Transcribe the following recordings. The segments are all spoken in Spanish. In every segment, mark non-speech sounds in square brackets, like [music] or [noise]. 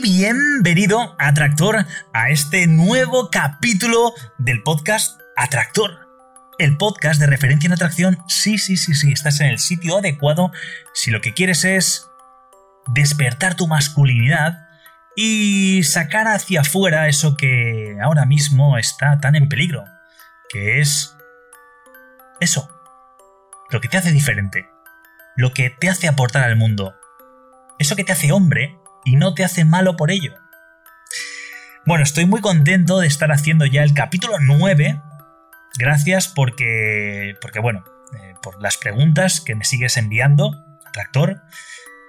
Bienvenido, Atractor, a este nuevo capítulo del podcast Atractor. El podcast de referencia en atracción, sí, sí, sí, sí, estás en el sitio adecuado si lo que quieres es despertar tu masculinidad y sacar hacia afuera eso que ahora mismo está tan en peligro, que es eso, lo que te hace diferente, lo que te hace aportar al mundo, eso que te hace hombre y no te hace malo por ello. Bueno, estoy muy contento de estar haciendo ya el capítulo 9. Gracias porque, porque bueno, eh, por las preguntas que me sigues enviando, Tractor,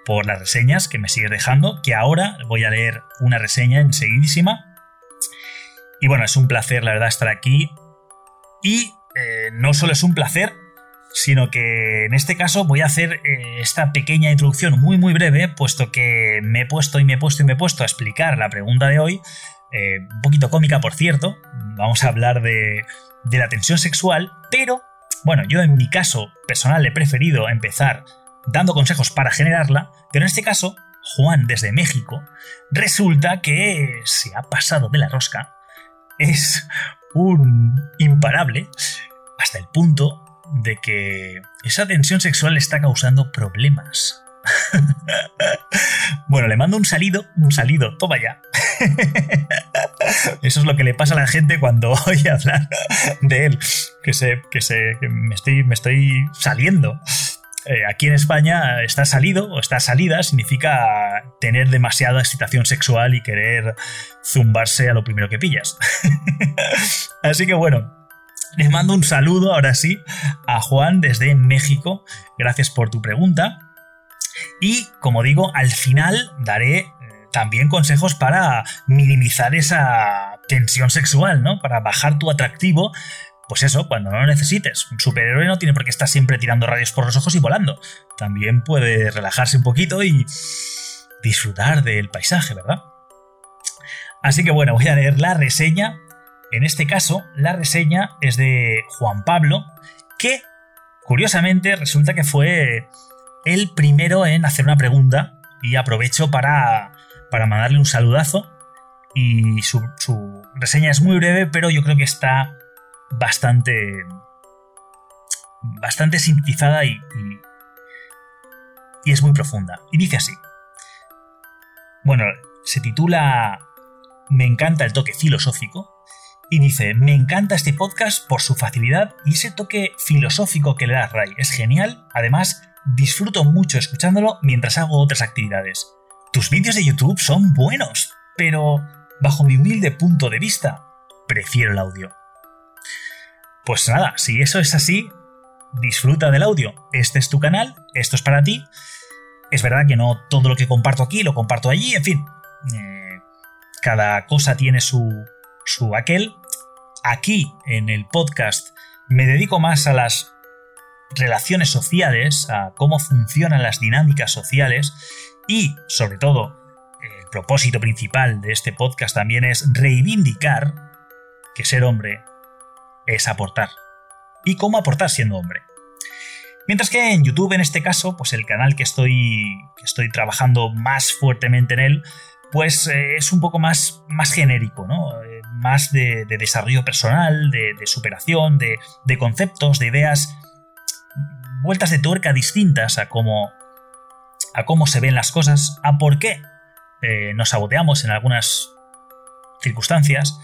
por las reseñas que me sigues dejando, que ahora voy a leer una reseña enseguidísima. Y bueno, es un placer, la verdad, estar aquí. Y eh, no solo es un placer, sino que en este caso voy a hacer eh, esta pequeña introducción muy muy breve, puesto que me he puesto y me he puesto y me he puesto a explicar la pregunta de hoy, eh, un poquito cómica por cierto, vamos a hablar de, de la tensión sexual, pero bueno, yo en mi caso personal he preferido empezar dando consejos para generarla, pero en este caso, Juan desde México, resulta que se ha pasado de la rosca, es un imparable, hasta el punto de que esa tensión sexual está causando problemas. [laughs] bueno, le mando un salido, un salido, toma ya. [laughs] Eso es lo que le pasa a la gente cuando [laughs] oye hablar de él, que se, que se, me estoy, me estoy saliendo. Eh, aquí en España, estar salido o estar salida significa tener demasiada excitación sexual y querer zumbarse a lo primero que pillas. Así que bueno, les mando un saludo ahora sí a Juan desde México. Gracias por tu pregunta. Y como digo, al final daré eh, también consejos para minimizar esa tensión sexual, ¿no? Para bajar tu atractivo. Pues eso, cuando no lo necesites. Un superhéroe no tiene por qué estar siempre tirando rayos por los ojos y volando. También puede relajarse un poquito y disfrutar del paisaje, ¿verdad? Así que bueno, voy a leer la reseña en este caso, la reseña es de Juan Pablo, que curiosamente resulta que fue el primero en hacer una pregunta y aprovecho para, para mandarle un saludazo. Y su, reseña es muy breve, pero yo creo que está bastante, bastante sintetizada y, y es muy profunda. Y dice así. Bueno, se titula Me encanta el toque filosófico y dice, me encanta este podcast por su facilidad y ese toque filosófico que le da Ray. Es genial, además disfruto mucho escuchándolo mientras hago otras actividades. Tus vídeos de YouTube son buenos, pero bajo mi humilde punto de vista, prefiero el audio. Pues nada, si eso es así, disfruta del audio. Este es tu canal, esto es para ti. Es verdad que no todo lo que comparto aquí lo comparto allí, en fin. Eh, cada cosa tiene su, su aquel, aquí en el podcast me dedico más a las relaciones sociales, a cómo funcionan las dinámicas sociales y, sobre todo, el propósito principal de este podcast también es reivindicar que ser hombre es aportar. ¿Y cómo aportar siendo hombre? Mientras que en YouTube, en este caso, pues el canal que estoy, que estoy trabajando más fuertemente en él, pues eh, es un poco más, más genérico, ¿no? más de, desarrollo personal, de, superación, de, conceptos, de ideas, vueltas de tuerca distintas a cómo, a cómo se ven las cosas, a por qué eh, nos saboteamos en algunas circunstancias.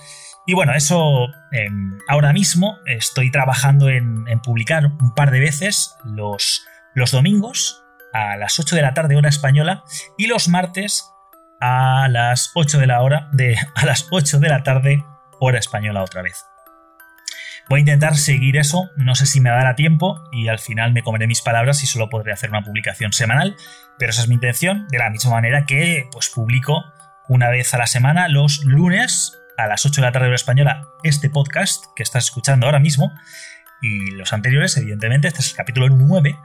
Y bueno, eso em, ahora mismo estoy trabajando en, publicar un par de veces los, los domingos a las 8 de la tarde hora española y los martes a las 8 de la hora de a las 8 de la tarde hora española otra vez. Voy a intentar seguir eso, no sé si me dará tiempo y al final me comeré mis palabras y solo podré hacer una publicación semanal, pero esa es mi intención, de la misma manera que pues publico una vez a la semana los lunes a las 8 de la tarde hora española este podcast que estás escuchando ahora mismo y los anteriores, evidentemente, este es el capítulo 9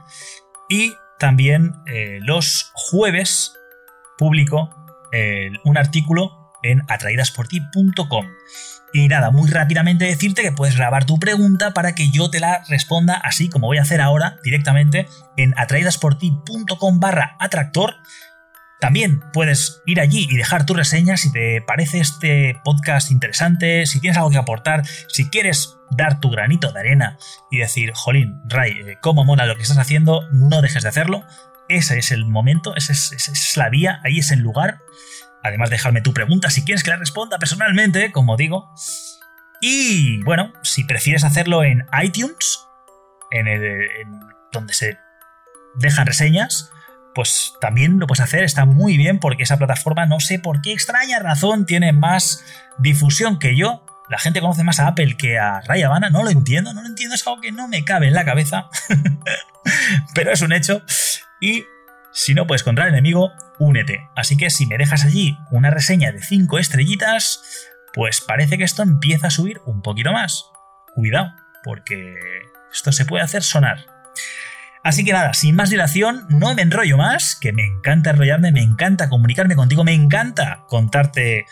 y también eh, los jueves publico un artículo en atraídasporti.com. Y nada, muy rápidamente decirte que puedes grabar tu pregunta para que yo te la responda así como voy a hacer ahora directamente en atraídasporti.com barra atractor. También puedes ir allí y dejar tu reseña si te parece este podcast interesante, si tienes algo que aportar, si quieres dar tu granito de arena y decir, jolín, Ray, eh, cómo mola lo que estás haciendo, no dejes de hacerlo. Ese es el momento, esa es, la vía, ahí es el lugar. Además, dejarme tu pregunta si quieres que la responda personalmente, como digo. Y bueno, si prefieres hacerlo en iTunes, en, el, donde se dejan reseñas, pues también lo puedes hacer, está muy bien porque esa plataforma no sé por qué extraña razón tiene más difusión que yo. La gente conoce más a Apple que a Ray Habana, no lo entiendo, no lo entiendo, es algo que no me cabe en la cabeza, [laughs] pero es un hecho. Y si no puedes contra el enemigo, únete. Así que si me dejas allí una reseña de 5 estrellitas, pues parece que esto empieza a subir un poquito más. Cuidado, porque esto se puede hacer sonar. Así que nada, sin más dilación, no me enrollo más, que me encanta enrollarme, me encanta comunicarme contigo, me encanta contarte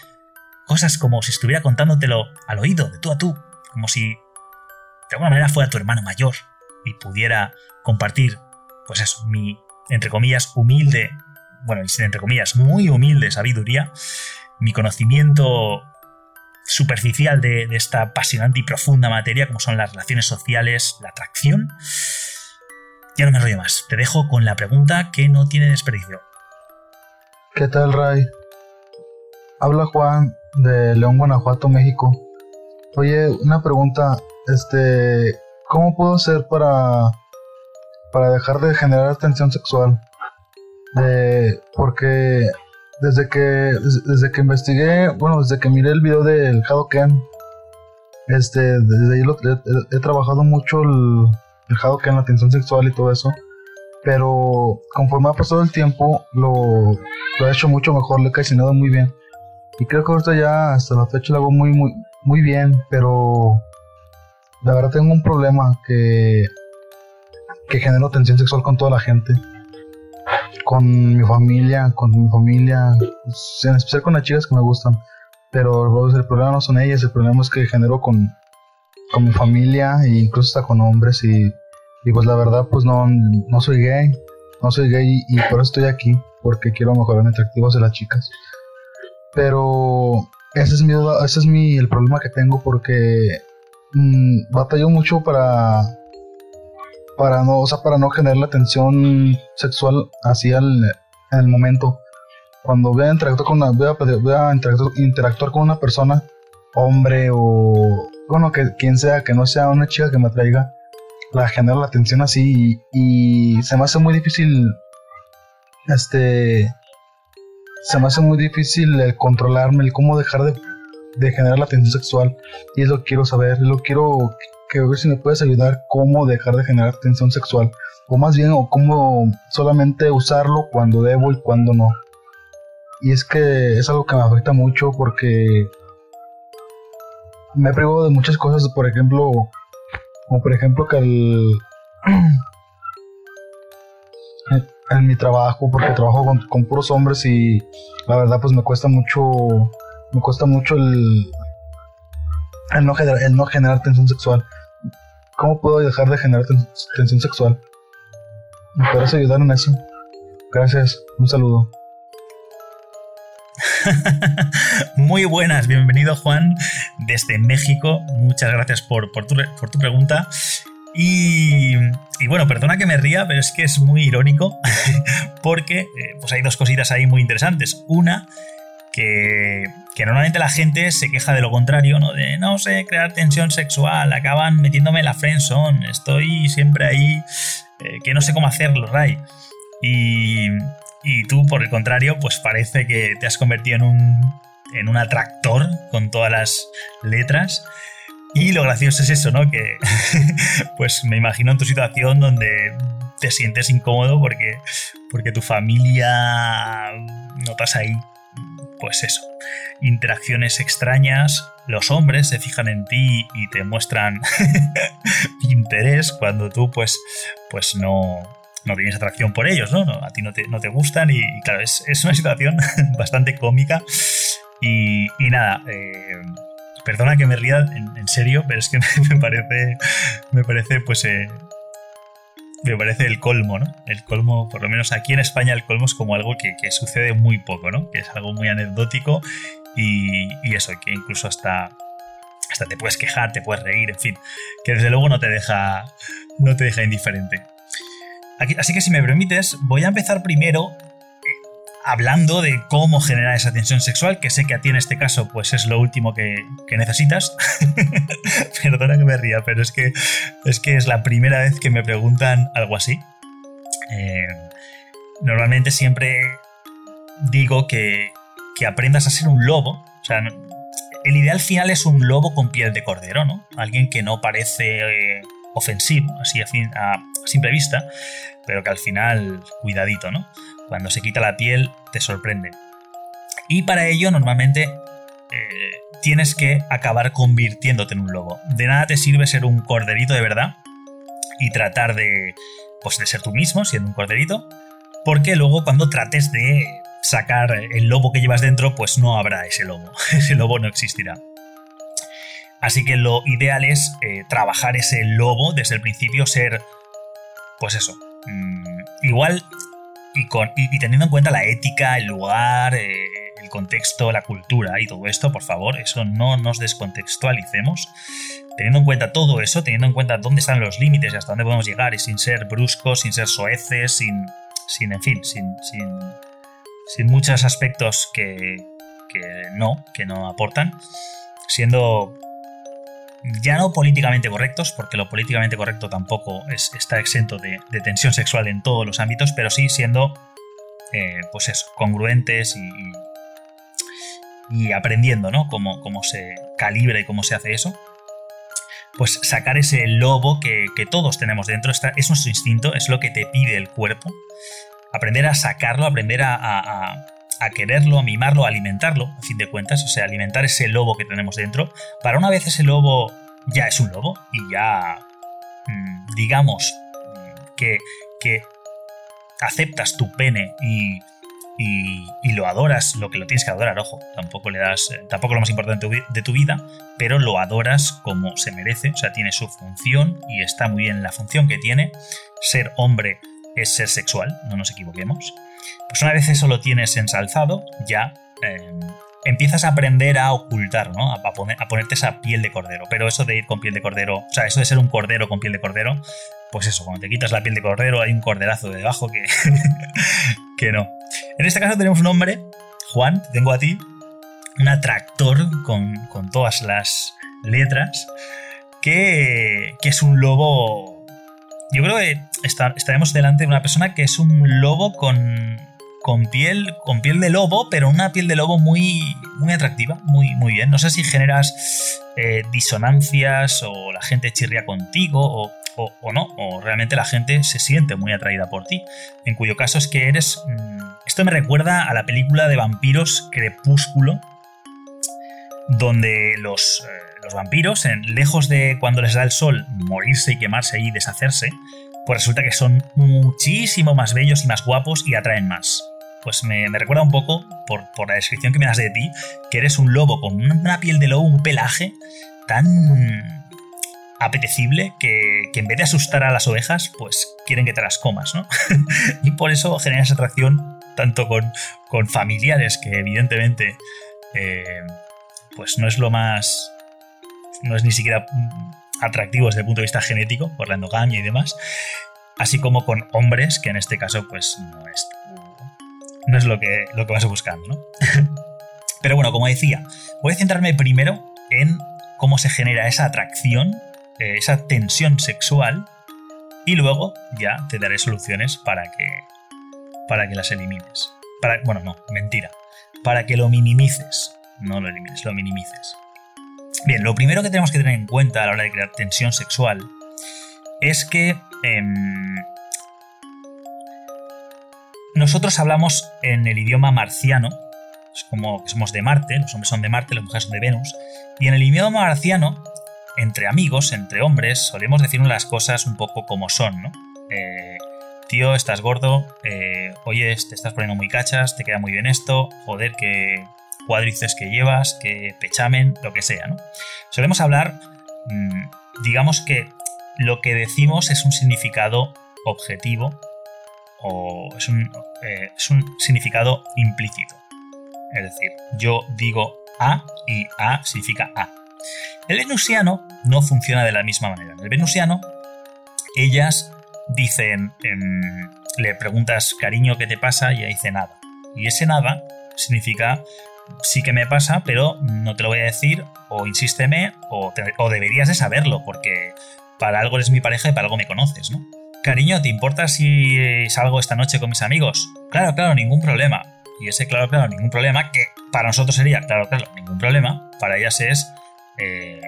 cosas como si estuviera contándotelo al oído, de tú a tú, como si de alguna manera fuera tu hermano mayor y pudiera compartir, pues eso, mi entre comillas, humilde, bueno, entre comillas, muy humilde sabiduría, mi conocimiento superficial de, esta apasionante y profunda materia como son las relaciones sociales, la atracción. Ya no me rollo más, te dejo con la pregunta que no tiene desperdicio. ¿Qué tal, Ray? Habla Juan de León, Guanajuato, México. Oye, una pregunta, este, ¿cómo puedo hacer para para dejar de generar tensión sexual. porque desde que desde que investigué, bueno, desde que miré el video del Hadoken, este, desde ahí he, trabajado mucho el, el Hadoken, la tensión sexual y todo eso. Pero conforme ha pasado el tiempo, lo, lo he hecho mucho mejor, le he calcinado muy bien. Y creo que ahorita ya hasta la fecha lo hago muy, muy, muy bien, pero la verdad tengo un problema que que genero tensión sexual con toda la gente. Con mi familia, con mi familia, en especial con las chicas que me gustan. Pero el problema no son ellas, el problema es que genero con, con mi familia e incluso hasta con hombres y, y pues la verdad pues no, no soy gay, no soy gay y, por eso estoy aquí, porque quiero mejorar mi atractivo hacia las chicas. Pero ese es mi ese es mi, el problema que tengo porque mmm, batallo mucho para para no, o sea, para no generar la tensión sexual así al, en el momento. Cuando voy a interactuar con una, voy a, interactuar, con una persona, hombre o bueno, que quien sea, que no sea una chica que me atraiga, la genera la tensión así y, se me hace muy difícil este se me hace muy difícil el controlarme, el cómo dejar de, generar la tensión sexual y es lo quiero saber, lo quiero que ver si me puedes ayudar cómo dejar de generar tensión sexual. O más bien, o cómo solamente usarlo cuando debo y cuando no. Y es que es algo que me afecta mucho porque me he privado de muchas cosas, por ejemplo, como por ejemplo que el, [clears throat] en mi trabajo, porque trabajo con, puros hombres y la verdad pues me cuesta mucho, me cuesta mucho el, el, no, generar, el no generar tensión sexual. ¿Cómo puedo dejar de generar tensión sexual? ¿Me podrás ayudar en eso? Gracias, un saludo. [laughs] Muy buenas, bienvenido Juan desde México. Muchas gracias por, por, tu, pregunta. Y, bueno, perdona que me ría, pero es que es muy irónico [laughs] porque eh, pues hay dos cositas ahí muy interesantes. Una, que, normalmente la gente se queja de lo contrario, ¿no? De no sé, crear tensión sexual, acaban metiéndome la friendzone, estoy siempre ahí, eh, que no sé cómo hacerlo, Ray. Y, y tú, por el contrario, pues parece que te has convertido en un, en un atractor con todas las letras. Y lo gracioso es eso, ¿no? Que [laughs] pues me imagino en tu situación donde te sientes incómodo porque, porque tu familia notas ahí, pues eso, interacciones extrañas, los hombres se fijan en ti y te muestran [laughs] interés cuando tú pues, pues no, no tienes atracción por ellos, ¿no? a ti no te, no te gustan y, claro, es, una situación [laughs] bastante cómica y, nada, eh, perdona que me ría en, serio, pero es que [laughs] me, parece, me parece pues... Eh, me parece el colmo, ¿no? El colmo, por lo menos aquí en España, el colmo es como algo que, sucede muy poco, ¿no? Que es algo muy anecdótico y, eso, que incluso hasta, hasta te puedes quejar, te puedes reír, en fin, que desde luego no te deja, no te deja indiferente así que si me permites, voy a empezar primero hablando de cómo generar esa tensión sexual, que sé que a ti en este caso pues es lo último que, necesitas. [laughs] Perdona que me ría, pero es que, es que es la primera vez que me preguntan algo así. Eh, normalmente siempre digo que, que, aprendas a ser un lobo. O sea, el ideal final es un lobo con piel de cordero, ¿no? Alguien que no parece eh, ofensivo, así a, a simple vista, pero que al final, cuidadito, ¿no? Cuando se quita la piel, te sorprende. Y para ello, normalmente eh, tienes que acabar convirtiéndote en un lobo. De nada te sirve ser un corderito de verdad y tratar de, pues, de ser tú mismo, siendo un corderito, porque luego cuando trates de sacar el lobo que llevas dentro, pues no habrá ese lobo. [laughs] ese lobo no existirá. Así que lo ideal es eh, trabajar ese lobo desde el principio, ser, pues eso, mm, igual y, con, y, teniendo en cuenta la ética, el lugar, eh, el contexto, la cultura y todo esto, por favor, eso no nos descontextualicemos. Teniendo en cuenta todo eso, teniendo en cuenta dónde están los límites y hasta dónde podemos llegar y sin ser bruscos, sin ser soeces, sin, sin en fin, sin, sin, sin muchos aspectos que, que no, que no aportan, siendo ya no políticamente correctos, porque lo políticamente correcto tampoco está exento de, tensión sexual en todos los ámbitos, pero sí siendo, eh, pues eso, congruentes y, y aprendiendo, ¿no? Cómo, cómo, se calibra y cómo se hace eso. Pues sacar ese lobo que, todos tenemos dentro, es nuestro instinto, es lo que te pide el cuerpo. Aprender a sacarlo, aprender a quererlo, a mimarlo, a alimentarlo, a fin de cuentas, o sea, alimentar ese lobo que tenemos dentro, para una vez ese lobo ya es un lobo y ya, mm, digamos, mm, que, que aceptas tu pene y, y, lo adoras, lo que lo tienes que adorar, ojo, tampoco le das, eh, tampoco lo más importante de tu vida, pero lo adoras como se merece, o sea, tiene su función y está muy bien la función que tiene. Ser hombre es ser sexual, no nos equivoquemos. Pues una vez eso lo tienes ensalzado, ya em, empiezas a aprender a ocultar, ¿no? A, ponerte esa piel de cordero. Pero eso de ir con piel de cordero, o sea, eso de ser un cordero con piel de cordero, pues eso, cuando te quitas la piel de cordero hay un corderazo debajo que, [laughs] que no. En este caso tenemos un hombre, Juan, te tengo a ti, un atractor con, todas las letras, que, que es un lobo yo creo que estaremos delante de una persona que es un lobo con, con, piel, con piel de lobo, pero una piel de lobo muy, muy atractiva, muy, muy bien. No sé si generas eh, disonancias o la gente chirría contigo o, o, no, o realmente la gente se siente muy atraída por ti. En cuyo caso es que eres... Mm, esto me recuerda a la película de vampiros Crepúsculo, donde los... Eh, los vampiros, lejos de cuando les da el sol morirse y quemarse y deshacerse, pues resulta que son muchísimo más bellos y más guapos y atraen más. Pues me, recuerda un poco, por, la descripción que me das de ti, que eres un lobo con una piel de lobo, un pelaje tan apetecible que, en vez de asustar a las ovejas, pues quieren que te las comas, ¿no? [laughs] y por eso generas atracción tanto con, con familiares que evidentemente eh, pues no es lo más no es ni siquiera atractivo desde el punto de vista genético, por la endogamia y demás, así como con hombres, que en este caso pues no es, no es lo, que, lo que vas buscando, ¿no? [laughs] Pero bueno, como decía, voy a centrarme primero en cómo se genera esa atracción, eh, esa tensión sexual, y luego ya te daré soluciones para que, para que las elimines. Para, bueno, no, mentira. Para que lo minimices. No lo elimines, lo minimices. Bien, lo primero que tenemos que tener en cuenta a la hora de crear tensión sexual es que em, nosotros hablamos en el idioma marciano, es como que somos de Marte, los hombres son de Marte, las mujeres son de Venus, y en el idioma marciano, entre amigos, entre hombres, solemos decirnos las cosas un poco como son, ¿no? Eh, tío, estás gordo, eh, oye, te estás poniendo muy cachas, te queda muy bien esto, joder, qué cuádriceps que llevas, qué pechamen, lo que sea, ¿no? Solemos hablar, mm, digamos que lo que decimos es un significado objetivo o es un, eh, es un significado implícito. Es decir, yo digo A y A significa A. El venusiano no funciona de la misma manera. En el venusiano, ellas dicen, le preguntas, cariño, ¿qué te pasa? Y ella dice nada. Y ese nada significa, sí que me pasa, pero no te lo voy a decir, o insísteme, o, o deberías de saberlo, porque para algo eres mi pareja y para algo me conoces, ¿no? Cariño, ¿te importa si salgo esta noche con mis amigos? Claro, claro, ningún problema. Y ese claro, claro, ningún problema, que para nosotros sería claro, claro, ningún problema, para ellas es eh,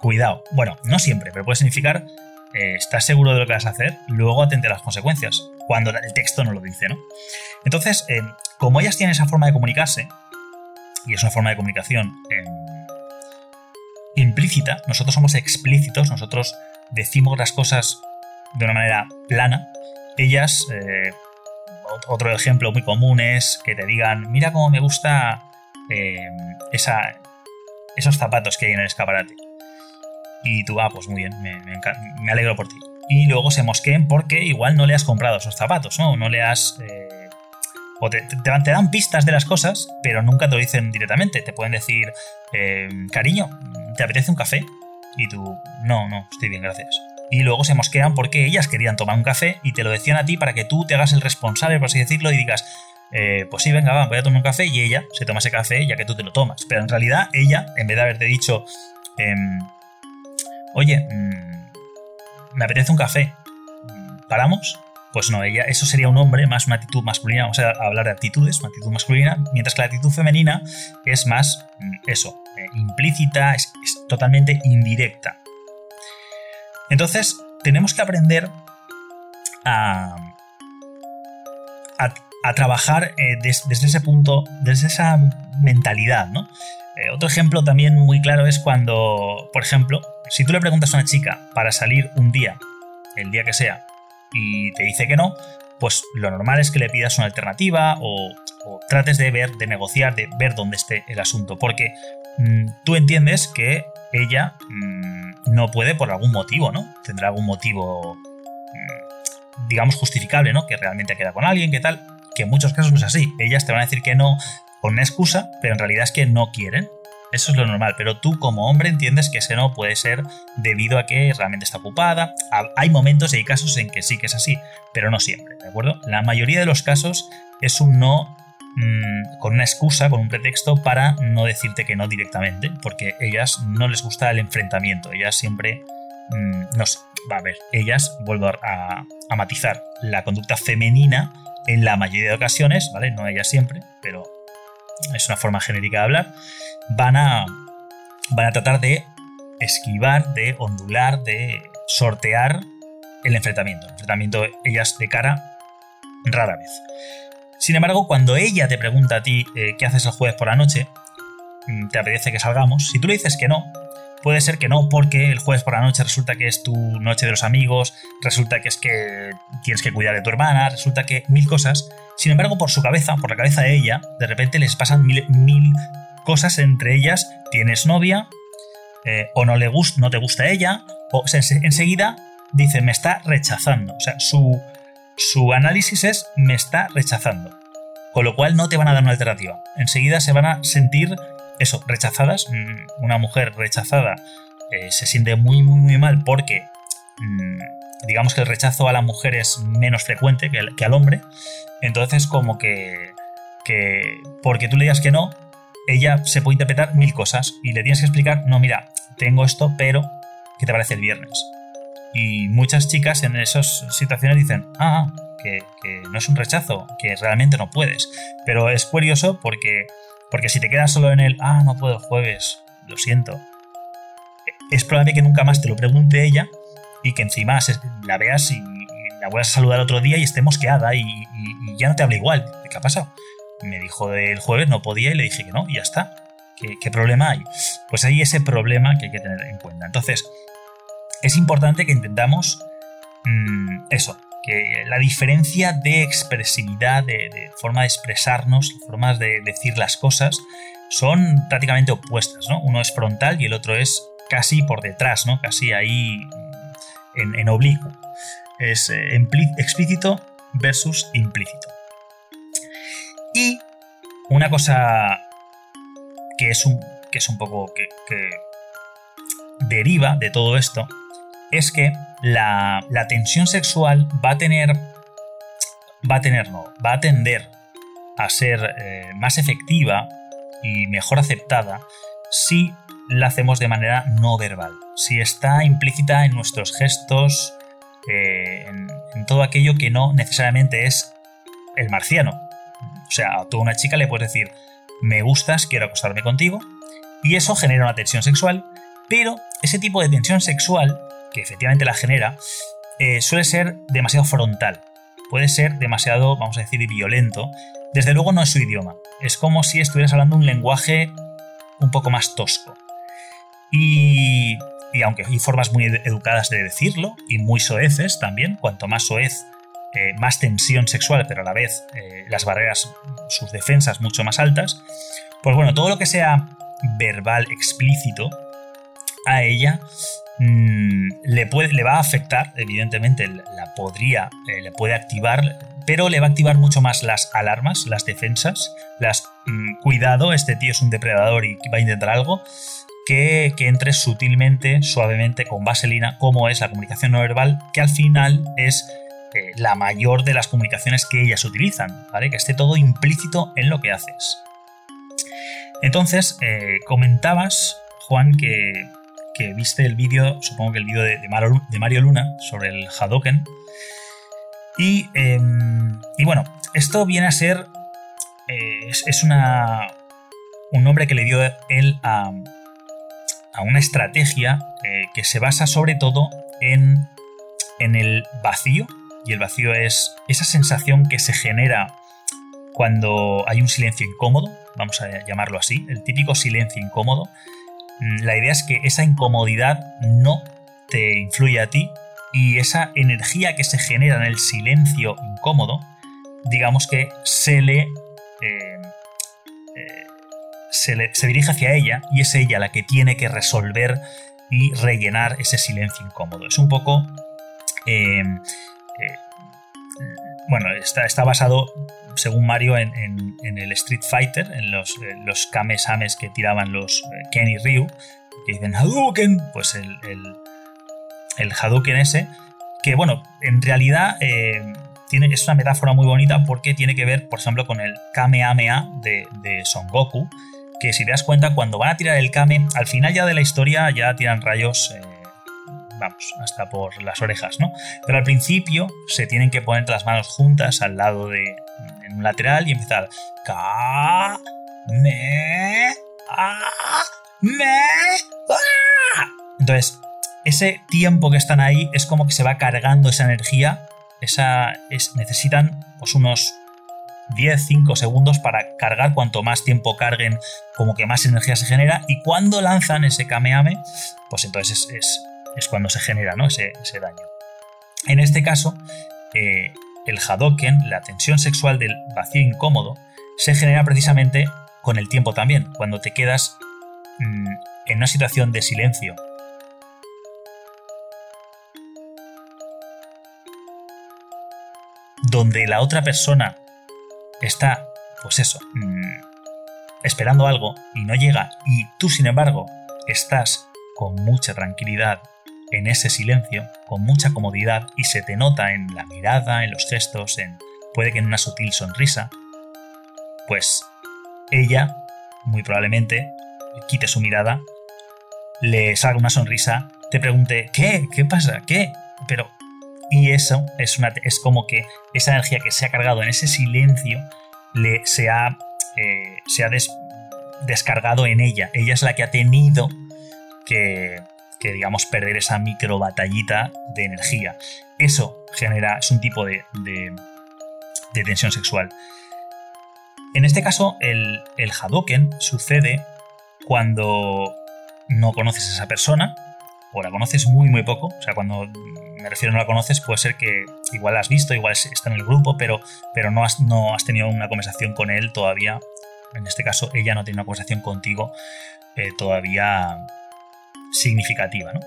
cuidado. Bueno, no siempre, pero puede significar eh, estás seguro de lo que vas a hacer, luego atente a las consecuencias, cuando el texto no lo dice, ¿no? Entonces, eh, como ellas tienen esa forma de comunicarse, y es una forma de comunicación implícita, nosotros somos explícitos, nosotros decimos las cosas de una manera plana, ellas, eh, otro ejemplo muy común es que te digan, mira cómo me gusta eh, esos zapatos que hay en el escaparate. Y tú, ah, pues muy bien, me, alegro por ti. Y luego se mosqueen porque igual no le has comprado esos zapatos, ¿no? No le has... Eh, o te, dan pistas de las cosas, pero nunca te lo dicen directamente. Te pueden decir, cariño, ¿te apetece un café? Y tú, no, no, estoy bien, gracias y luego se mosquean porque ellas querían tomar un café y te lo decían a ti para que tú te hagas el responsable, por así decirlo, y digas, eh, pues sí, venga, va, voy a tomar un café y ella se toma ese café ya que tú te lo tomas. Pero en realidad ella, en vez de haberte dicho, em, oye, mm, me apetece un café, ¿paramos? Pues no, ella, eso sería un hombre, más una actitud masculina, vamos a hablar de actitudes, una actitud masculina, mientras que la actitud femenina es más mm, eso, eh, implícita, es totalmente indirecta. Entonces, tenemos que aprender a, a, trabajar eh, desde ese punto, desde esa mentalidad, ¿no? Eh, otro ejemplo también muy claro es cuando, por ejemplo, si tú le preguntas a una chica para salir un día, el día que sea, y te dice que no, pues lo normal es que le pidas una alternativa o, trates de ver, de negociar, de ver dónde esté el asunto, porque mm, tú entiendes que ella mm, no puede por algún motivo, ¿no? Tendrá algún motivo, mm, digamos, justificable, ¿no? Que realmente queda con alguien, que tal. Que en muchos casos no es así. Ellas te van a decir que no con una excusa, pero en realidad es que no quieren. Eso es lo normal, pero tú como hombre entiendes que ese no puede ser debido a que realmente está ocupada. Hay momentos y hay casos en que sí que es así, pero no siempre, ¿de acuerdo? La mayoría de los casos es un no Mm, con una excusa, con un pretexto para no decirte que no directamente, porque ellas no les gusta el enfrentamiento, ellas siempre, mm, no sé, va a ver, ellas, vuelvo a, matizar, la conducta femenina en la mayoría de ocasiones, ¿vale? No ellas siempre, pero es una forma genérica de hablar, van a, van a tratar de esquivar, de ondular, de sortear el enfrentamiento. El enfrentamiento ellas de cara rara vez. Sin embargo, cuando ella te pregunta a ti eh, qué haces el jueves por la noche, mm, te apetece que salgamos, si tú le dices que no, puede ser que no, porque el jueves por la noche resulta que es tu noche de los amigos, resulta que es que tienes que cuidar de tu hermana, resulta que mil cosas. Sin embargo, por su cabeza, por la cabeza de ella, de repente les pasan mil, cosas, entre ellas tienes novia, eh, o no, le gusta, no te gusta ella, o enseguida dice, me está rechazando. O sea, su, su análisis es me está rechazando. Con lo cual no te van a dar una alternativa. Enseguida se van a sentir eso, rechazadas. Mm, una mujer rechazada eh, se siente muy, muy, muy mal porque mm, digamos que el rechazo a la mujer es menos frecuente que, al hombre. Entonces como que, que porque tú le digas que no, ella se puede interpretar mil cosas y le tienes que explicar, no, mira, tengo esto, pero ¿qué te parece el viernes? Y muchas chicas en esas situaciones dicen, ah, que, no es un rechazo, que realmente no puedes. Pero es curioso porque, porque si te quedas solo en el, ah, no puedo el jueves, lo siento. Es probable que nunca más te lo pregunte ella y que encima la veas y, la vuelvas a saludar otro día y esté mosqueada y, ya no te habla igual. ¿Qué ha pasado? Me dijo el jueves, no podía y le dije que no, y ya está. ¿Qué, problema hay? Pues hay ese problema que hay que tener en cuenta. Entonces, es importante que intentamos mm, eso, que la diferencia de expresividad, de, forma de expresarnos, formas de decir las cosas, son prácticamente opuestas, ¿no? Uno es frontal y el otro es casi por detrás, ¿no? Casi ahí en, oblicuo. Es eh, explícito versus implícito. Y una cosa que es un, que es un poco que, deriva de todo esto es que la, tensión sexual va a tener va a tener no va a tender a ser eh, más efectiva y mejor aceptada si la hacemos de manera no verbal si está implícita en nuestros gestos eh, en, en todo aquello que no necesariamente es el marciano. O sea a toda una chica le puedes decir me gustas, quiero acostarme contigo, y eso genera una tensión sexual, pero ese tipo de tensión sexual, que efectivamente la genera, eh, suele ser demasiado frontal, puede ser demasiado, vamos a decir, violento, desde luego no es su idioma, es como si estuvieras hablando un lenguaje un poco más tosco. Y, y aunque hay formas muy educadas de decirlo, y muy soeces también, cuanto más soez eh, más tensión sexual, pero a la vez eh, las barreras, sus defensas mucho más altas, pues bueno, todo lo que sea verbal explícito a ella mm, le, puede, le va a afectar, evidentemente la podría, eh, le puede activar, pero le va a activar mucho más las alarmas, las defensas, las mm, cuidado, este tío es un depredador y va a intentar algo, que, entre sutilmente, suavemente, con vaselina, como es la comunicación no verbal, que al final es la mayor de las comunicaciones que ellas utilizan, ¿vale? Que esté todo implícito en lo que haces. Entonces, eh, comentabas, Juan, que, viste el vídeo, supongo que el vídeo de, Mario Luna sobre el Hadoken. Em, y, bueno, esto viene a ser. Eh, es, una, un nombre que le dio él a, a una estrategia eh, que se basa sobre todo en, en el vacío y el vacío es esa sensación que se genera cuando hay un silencio incómodo, vamos a llamarlo así, el típico silencio incómodo. Mm, la idea es que esa incomodidad no te influye a ti y esa energía que se genera en el silencio incómodo, digamos que se le, eh, eh, se, le se, dirige hacia ella y es ella la que tiene que resolver y rellenar ese silencio incómodo. Es un poco eh, bueno, está, está basado, según Mario, en, el Street Fighter, en los, los Kame-Sames que tiraban los eh, Ken y Ryu, que dicen Hadouken, pues el, el, Hadouken ese, que bueno, en realidad eh, tiene, es una metáfora muy bonita porque tiene que ver, por ejemplo, con el Kamehameha de, de Son Goku, que si te das cuenta, cuando van a tirar el Kame, al final ya de la historia ya tiran rayos... Eh, vamos, hasta por las orejas, ¿no? Pero al principio se tienen que poner las manos juntas al lado de en un lateral y empezar ka Entonces, ese tiempo que están ahí es como que se va cargando esa energía, esa es, necesitan pues unos 10, 5 segundos para cargar, cuanto más tiempo carguen, como que más energía se genera, y cuando lanzan ese Kameame, pues entonces es es cuando se genera ¿no? ese, daño. En este caso, eh, el Hadoken, la tensión sexual del vacío incómodo, se genera precisamente con el tiempo también, cuando te quedas mm, en una situación de silencio. Donde la otra persona está, pues eso, mm, esperando algo y no llega, y tú, sin embargo, estás con mucha tranquilidad en ese silencio, con mucha comodidad, y se te nota en la mirada, en los gestos, en puede que en una sutil sonrisa, pues ella, muy probablemente, quite su mirada, le salga una sonrisa, te pregunte, ¿qué? ¿Qué pasa? ¿Qué? Pero... Y eso es, una, es como que esa energía que se ha cargado en ese silencio le, se ha, eh, se ha descargado en ella. Ella es la que ha tenido que, que digamos, perder esa micro batallita de energía. Eso genera, es un tipo de, de, tensión sexual. En este caso, el, el Hadoken sucede cuando no conoces a esa persona o la conoces muy muy poco. O sea, cuando me refiero a no la conoces, puede ser que igual la has visto, igual está en el grupo, pero, pero no, has, no has tenido una conversación con él todavía. En este caso, ella no tiene una conversación contigo eh, todavía significativa. ¿no?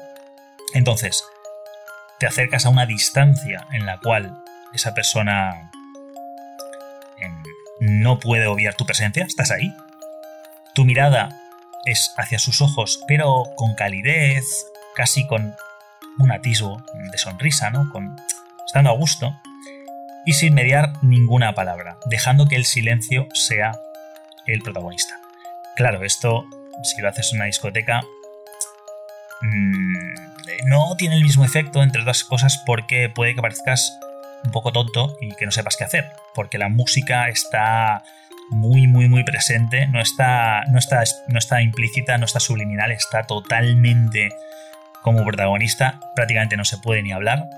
Entonces, te acercas a una distancia en la cual esa persona em, no puede obviar tu presencia, estás ahí. Tu mirada es hacia sus ojos, pero con calidez, casi con un atisbo de sonrisa, ¿no? Con, estando a gusto, y sin mediar ninguna palabra, dejando que el silencio sea el protagonista. Claro, esto, si lo haces en una discoteca, mmm, no tiene el mismo efecto, entre otras cosas, porque puede que parezcas un poco tonto y que no sepas qué hacer, porque la música está muy, muy, muy presente, no está, no está, no está implícita, no está subliminal, está totalmente como protagonista, prácticamente no se puede ni hablar.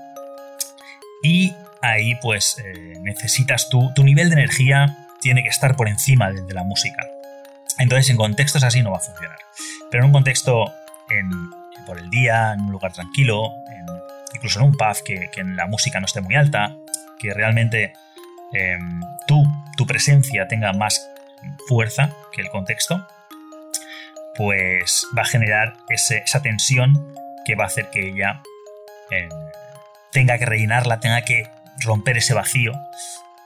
Y ahí pues eh, necesitas tú, tu nivel de energía tiene que estar por encima de, de, la música. Entonces en contextos así no va a funcionar. Pero en un contexto en, por el día, en un lugar tranquilo, incluso en un pub que, que, la música no esté muy alta, que realmente tú, tu presencia tenga más fuerza que el contexto, pues va a generar esa tensión que va a hacer que ella eh, tenga que rellenarla, tenga que romper ese vacío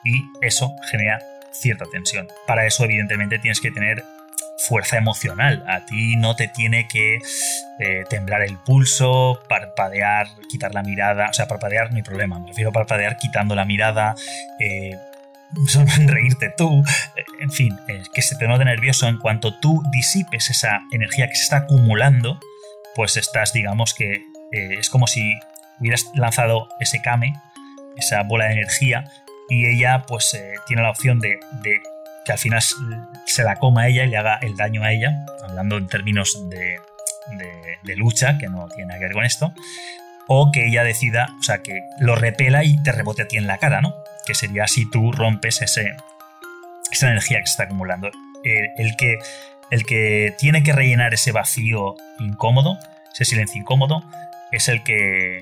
y eso genera cierta tensión. Para eso, evidentemente, tienes que tener fuerza emocional. A ti no te tiene que eh, temblar el pulso, parpadear, quitar la mirada. O sea, parpadear no hay problema. Me refiero a parpadear quitando la mirada, eh, [laughs] sonreírte tú. En fin, que se te note nervioso. En cuanto tú disipes esa energía que se está acumulando, pues estás, digamos que eh, es como si hubieras lanzado ese kame, esa bola de energía, y ella pues eh, tiene la opción de que al final se la coma a ella y le haga el daño a ella, hablando en términos de, de, lucha, que no tiene nada que ver con esto, o que ella decida, o sea, que lo repela y te rebote a ti en la cara, ¿no? Que sería si tú rompes ese, esa energía que se está acumulando. El, el, que, el que tiene que rellenar ese vacío incómodo, ese silencio incómodo, es el que,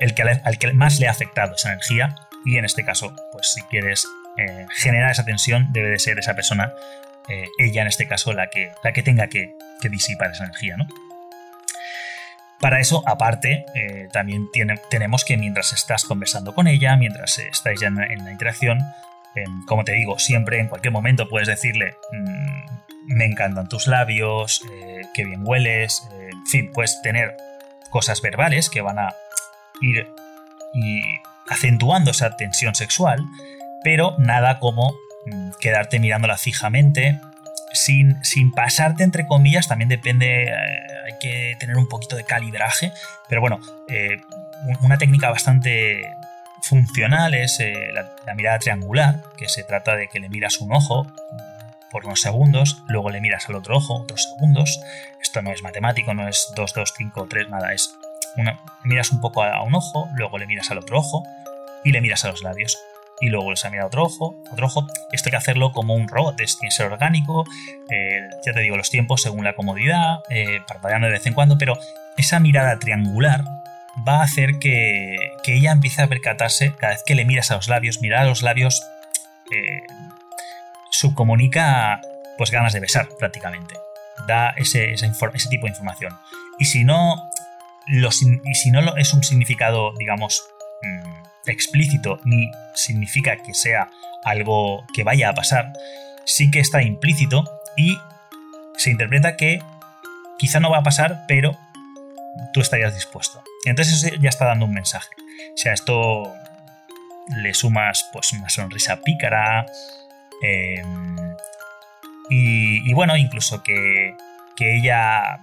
el que al que más le ha afectado esa energía y en este caso, pues si quieres eh, generar esa tensión debe de ser esa persona, eh, ella en este caso, la que, la que tenga que, que disipar esa energía, ¿no? Para eso, aparte, eh, también tenemos que mientras estás conversando con ella, mientras estáis ya en, la interacción, eh, como te digo, siempre en cualquier momento puedes decirle, mmm, me encantan tus labios, qué bien hueles, en fin, puedes tener cosas verbales que van a ir y acentuando esa tensión sexual, pero nada como mmm, quedarte mirándola fijamente, sin, sin, pasarte entre comillas, también depende, eh, hay que tener un poquito de calibraje, pero bueno, eh, una técnica bastante funcional es eh, la, mirada triangular, que se trata de que le miras un ojo por unos segundos, luego le miras al otro ojo otros segundos, esto no es matemático, no es 2, 2, 5, 3, nada, es una, miras un poco a un ojo, luego le miras al otro ojo y le miras a los labios y luego ha mirado otro ojo, otro ojo. Esto hay que hacerlo como un robot, es, tiene que ser orgánico, eh, ya te digo, los tiempos según la comodidad, eh, parpadeando de vez en cuando, pero esa mirada triangular va a hacer que, que, ella empiece a percatarse cada vez que le miras a los labios, mirar a los labios eh, subcomunica pues ganas de besar prácticamente, da ese, ese, tipo de información. Y si no, lo, y si no es un significado, digamos, mmm, explícito ni significa que sea algo que vaya a pasar, sí que está implícito y se interpreta que quizá no va a pasar, pero tú estarías dispuesto. Entonces eso ya está dando un mensaje. O sea, esto le sumas pues una sonrisa pícara eh, y, y, bueno, incluso que, que ella,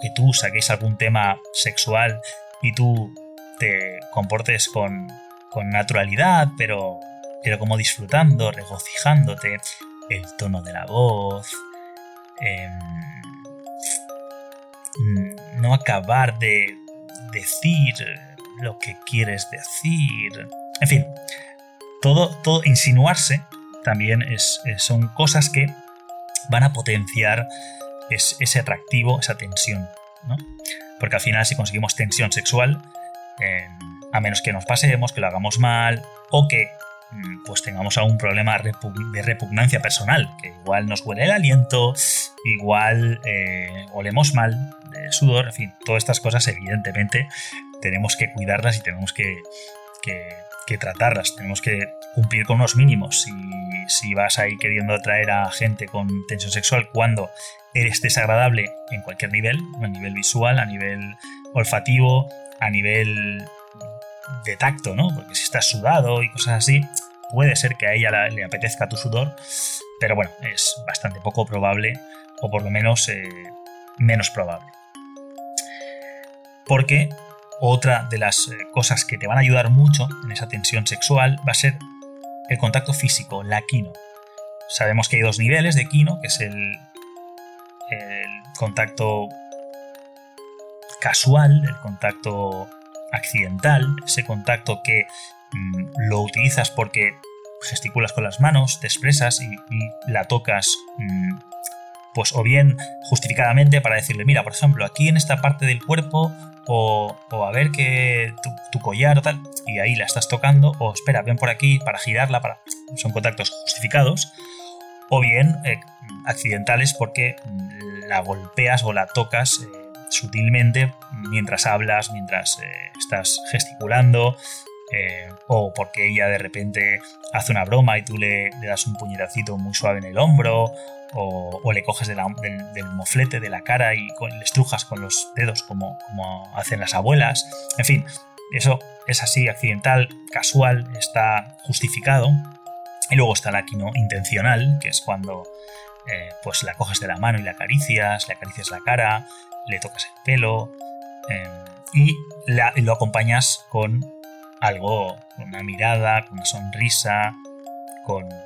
que tú saquéis algún tema sexual y tú te comportes con, con naturalidad, pero, pero como disfrutando, regocijándote, el tono de la voz, em, no acabar de decir lo que quieres decir. En fin, todo, todo insinuarse también es, son cosas que van a potenciar ese atractivo, esa tensión. ¿no? Porque al final si conseguimos tensión sexual, a menos que nos pasemos, que lo hagamos mal o que mm, pues tengamos algún problema de repugnancia personal, que igual nos huele el aliento, igual eh, olemos mal de sudor, en fin, todas estas cosas evidentemente tenemos que cuidarlas y tenemos que, tratarlas, tenemos que cumplir con unos mínimos. Si, si vas ahí queriendo atraer a gente con tensión sexual cuando eres desagradable en cualquier nivel, a nivel visual, a nivel olfativo, a nivel de tacto, ¿no? Porque si estás sudado y cosas así, puede ser que a ella le apetezca tu sudor, pero bueno, es bastante poco probable, o por lo menos eh, menos probable. Porque otra de las eh, cosas que te van a ayudar mucho en esa tensión sexual va a ser el contacto físico, la quino. Sabemos que hay dos niveles de quino, que es el, el contacto casual, el contacto accidental, ese contacto que mm, lo utilizas porque gesticulas con las manos, te expresas y, la tocas, mm, pues o bien justificadamente para decirle, mira, por ejemplo, aquí en esta parte del cuerpo, o, a ver que tu, collar o tal, y ahí la estás tocando, o espera, ven por aquí para girarla, para... son contactos justificados, o bien eh, accidentales porque mm, la golpeas o la tocas eh, sutilmente mientras hablas, mientras eh, estás gesticulando, eh, o porque ella de repente hace una broma y tú le, das un puñetacito muy suave en el hombro, o, le coges del, moflete de la cara y le estrujas con los dedos como, como hacen las abuelas. En fin, eso es así, accidental, casual, está justificado. Y luego está la quino intencional, que es cuando eh, pues la coges de la mano y la acaricias, le acaricias la cara, le tocas el pelo em, y, lo acompañas con algo, con una mirada, con una sonrisa,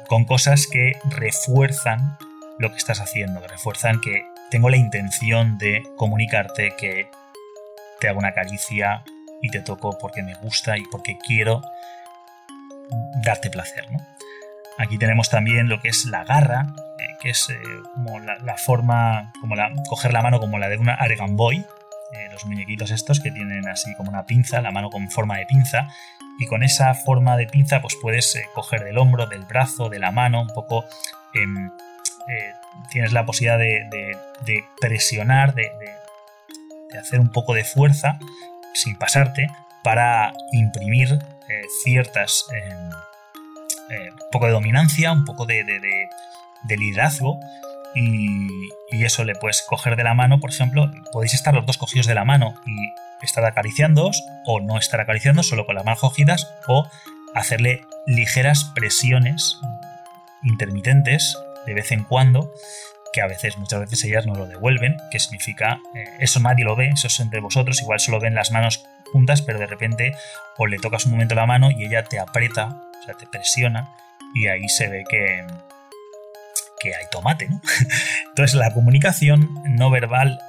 con, cosas que refuerzan lo que estás haciendo, que refuerzan que tengo la intención de comunicarte que te hago una caricia y te toco porque me gusta y porque quiero darte placer. Aquí tenemos también lo que es la garra, que es eh, como la, forma, como la, coger la mano como la de una Argan Boy, eh, los muñequitos estos que tienen así como una pinza, la mano con forma de pinza, y con esa forma de pinza pues puedes eh, coger del hombro, del brazo, de la mano, un poco... tienes la posibilidad de, presionar, de, hacer un poco de fuerza sin pasarte para imprimir ciertas... un poco de dominancia, un poco de, de liderazgo y, eso le puedes coger de la mano, por ejemplo, podéis estar los dos cogidos de la mano y estar acariciándoos o no estar acariciando solo con las manos cogidas o hacerle ligeras presiones intermitentes de vez en cuando que a veces, muchas veces ellas no lo devuelven, que significa, eh, eso nadie lo ve, eso es entre vosotros, igual solo ven las manos juntas, pero de repente o le tocas un momento la mano y ella te aprieta, o sea, te presiona, y ahí se ve que, que hay tomate, ¿no? [laughs] Entonces la comunicación no verbal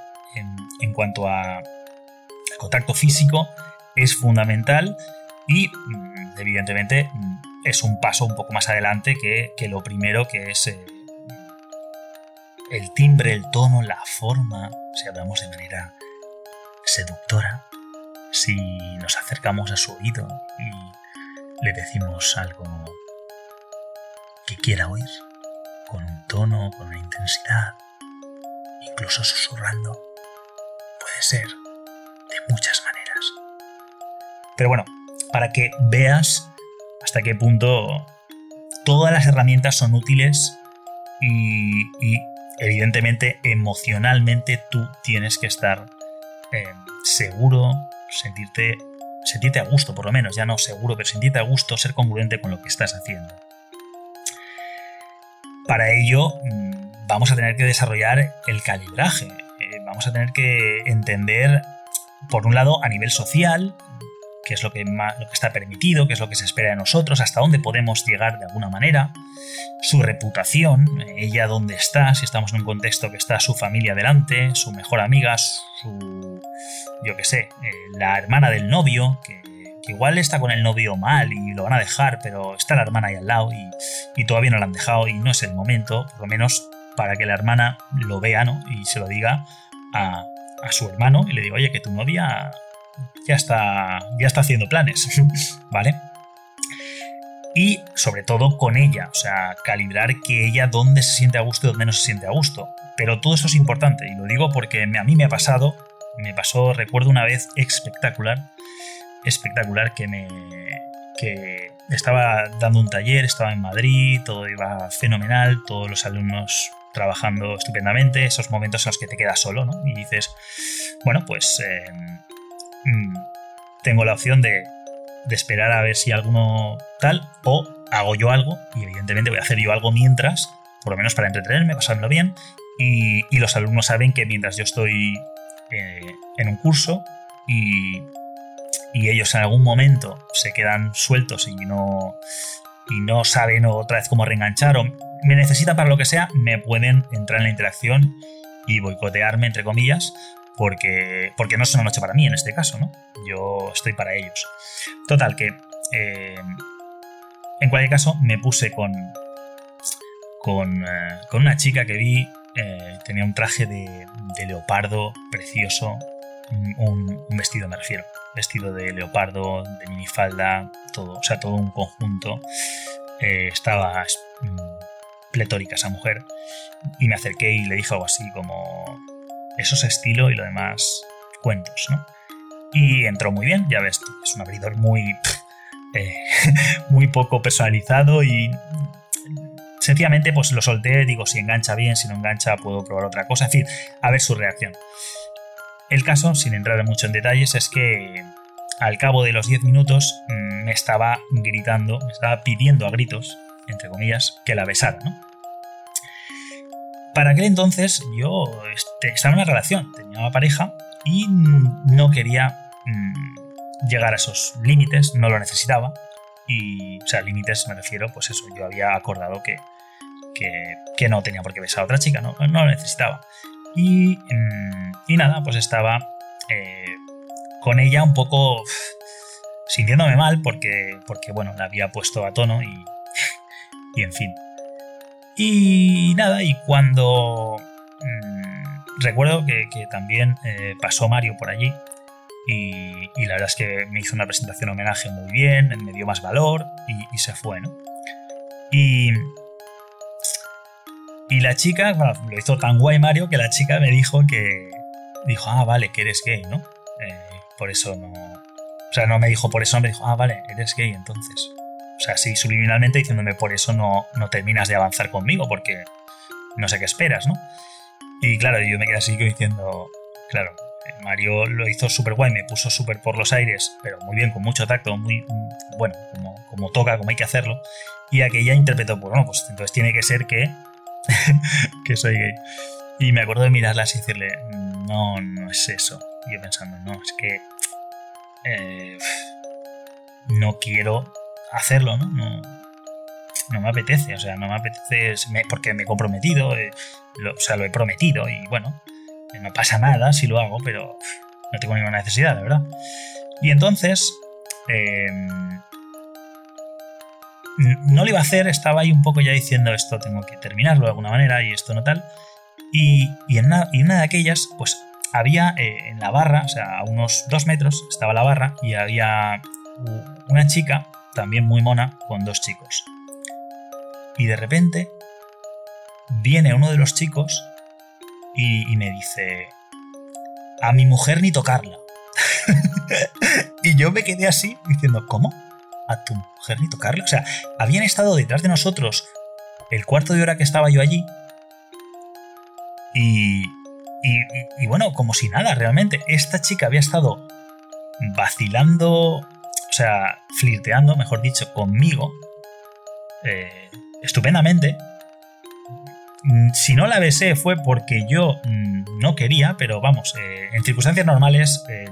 en, cuanto a contacto físico es fundamental y mm, evidentemente mm, es un paso un poco más adelante que, lo primero que es eh, el timbre, el tono, la forma, si hablamos de manera seductora, si nos acercamos a su oído y le decimos algo que quiera oír con un tono, con una intensidad, incluso susurrando. Puede ser de muchas maneras. Pero bueno, para que veas hasta qué punto todas las herramientas son útiles y, evidentemente emocionalmente tú tienes que estar eh, seguro, sentirte, sentirte a gusto por lo menos, ya no seguro, pero sentirte a gusto, ser congruente con lo que estás haciendo. Para ello mm, vamos a tener que desarrollar el calibraje, eh, vamos a tener que entender, por un lado, a nivel social, qué es lo que, está permitido, qué es lo que se espera de nosotros, hasta dónde podemos llegar de alguna manera, su reputación, ella dónde está, si estamos en un contexto que está su familia delante, su mejor amiga, su, yo qué sé, eh, la hermana del novio, que, igual está con el novio mal y lo van a dejar, pero está la hermana ahí al lado y, todavía no la han dejado y no es el momento, por lo menos para que la hermana lo vea, ¿no? Y se lo diga a, su hermano y le digo, oye, que tu novia ya está, ya está haciendo planes, [laughs] ¿vale? Y sobre todo con ella, o sea, calibrar que ella dónde se siente a gusto y dónde no se siente a gusto. Pero todo eso es importante y lo digo porque a mí me ha pasado, me pasó, recuerdo una vez espectacular, espectacular que me que estaba dando un taller, estaba en Madrid, todo iba fenomenal, todos los alumnos trabajando estupendamente, esos momentos en los que te quedas solo, ¿no? Y dices, bueno, pues eh, mm, tengo la opción de, esperar a ver si alguno tal, o hago yo algo, y evidentemente voy a hacer yo algo mientras, por lo menos para entretenerme, pasármelo bien, y, los alumnos saben que mientras yo estoy eh, en un curso y, y ellos en algún momento se quedan sueltos y no, y no saben otra vez cómo reenganchar o me necesitan para lo que sea, me pueden entrar en la interacción y boicotearme, entre comillas, porque, porque no es una noche para mí en este caso, ¿no? Yo estoy para ellos. Total, que eh, en cualquier caso me puse con, con, eh, una chica que vi, eh, tenía un traje de, leopardo precioso, un, un, vestido me refiero, vestido de leopardo, de minifalda, todo, o sea, todo un conjunto. estaba mm, pletórica esa mujer. Y me acerqué y le dije algo así como, eso es estilo y lo demás cuentos, ¿no? Y entró muy bien, ya ves, es un abridor muy, [laughs] eh, [laughs] muy poco personalizado y sencillamente pues lo solté, digo, si engancha bien, si no engancha puedo probar otra cosa, en fin, a ver su reacción. El caso, sin entrar mucho en detalles, es que al cabo de los 10 minutos mm, me estaba gritando, me estaba pidiendo a gritos entre comillas, que la besara, ¿no? Para aquel entonces yo este, estaba en una relación, tenía una pareja y no quería mm, llegar a esos límites, no lo necesitaba. Y, o sea, límites me refiero, pues eso, yo había acordado que, que, no tenía por qué besar a otra chica, no, no lo necesitaba. Y, mm, y nada, pues estaba eh, con ella un poco sintiéndome mal porque, porque, bueno, la había puesto a tono y, [laughs] y en fin. Y nada, y cuando mm, recuerdo que, también eh, pasó Mario por allí y, la verdad es que me hizo una presentación homenaje muy bien, me dio más valor y, se fue, ¿no? Y, y la chica, bueno, lo hizo tan guay Mario que la chica me dijo que, dijo, ah, vale, que eres gay, ¿no? Eh, por eso no... O sea, no me dijo por eso, me dijo, ah, vale, eres gay entonces. O sea, sí, subliminalmente diciéndome por eso no, no terminas de avanzar conmigo, porque no sé qué esperas, ¿no? Y claro, yo me quedé así diciendo, claro, Mario lo hizo súper guay, me puso súper por los aires, pero muy bien, con mucho tacto, muy bueno, como, como toca, como hay que hacerlo. Y aquella interpretó, pues bueno, pues entonces tiene que ser que, [laughs] que soy gay. Y me acuerdo de mirarla así y decirle, no, no es eso. Y yo pensando, no, es que eh, no quiero hacerlo, ¿no? ¿no? me apetece, o sea, no me apetece porque me he comprometido, eh, o sea, lo he prometido y bueno, no pasa nada si lo hago, pero no tengo ninguna necesidad, de verdad. Y entonces, em, no lo iba a hacer, estaba ahí un poco ya diciendo esto tengo que terminarlo de alguna manera y esto no tal. Y, en, una, de aquellas, pues había eh, en la barra, o sea, a unos dos metros estaba la barra y había una chica también muy mona, con dos chicos. Y de repente viene uno de los chicos y, me dice, a mi mujer ni tocarla. [laughs] y yo me quedé así diciendo, ¿cómo? ¿A tu mujer ni? O sea, habían estado detrás de nosotros el cuarto de hora que estaba yo allí. Y, y, y, bueno, como si nada, realmente. Esta chica había estado vacilando o sea, flirteando, mejor dicho, conmigo, eh, estupendamente. Mm, si no la besé fue porque yo mm, no quería, pero vamos, eh, en circunstancias normales, eh,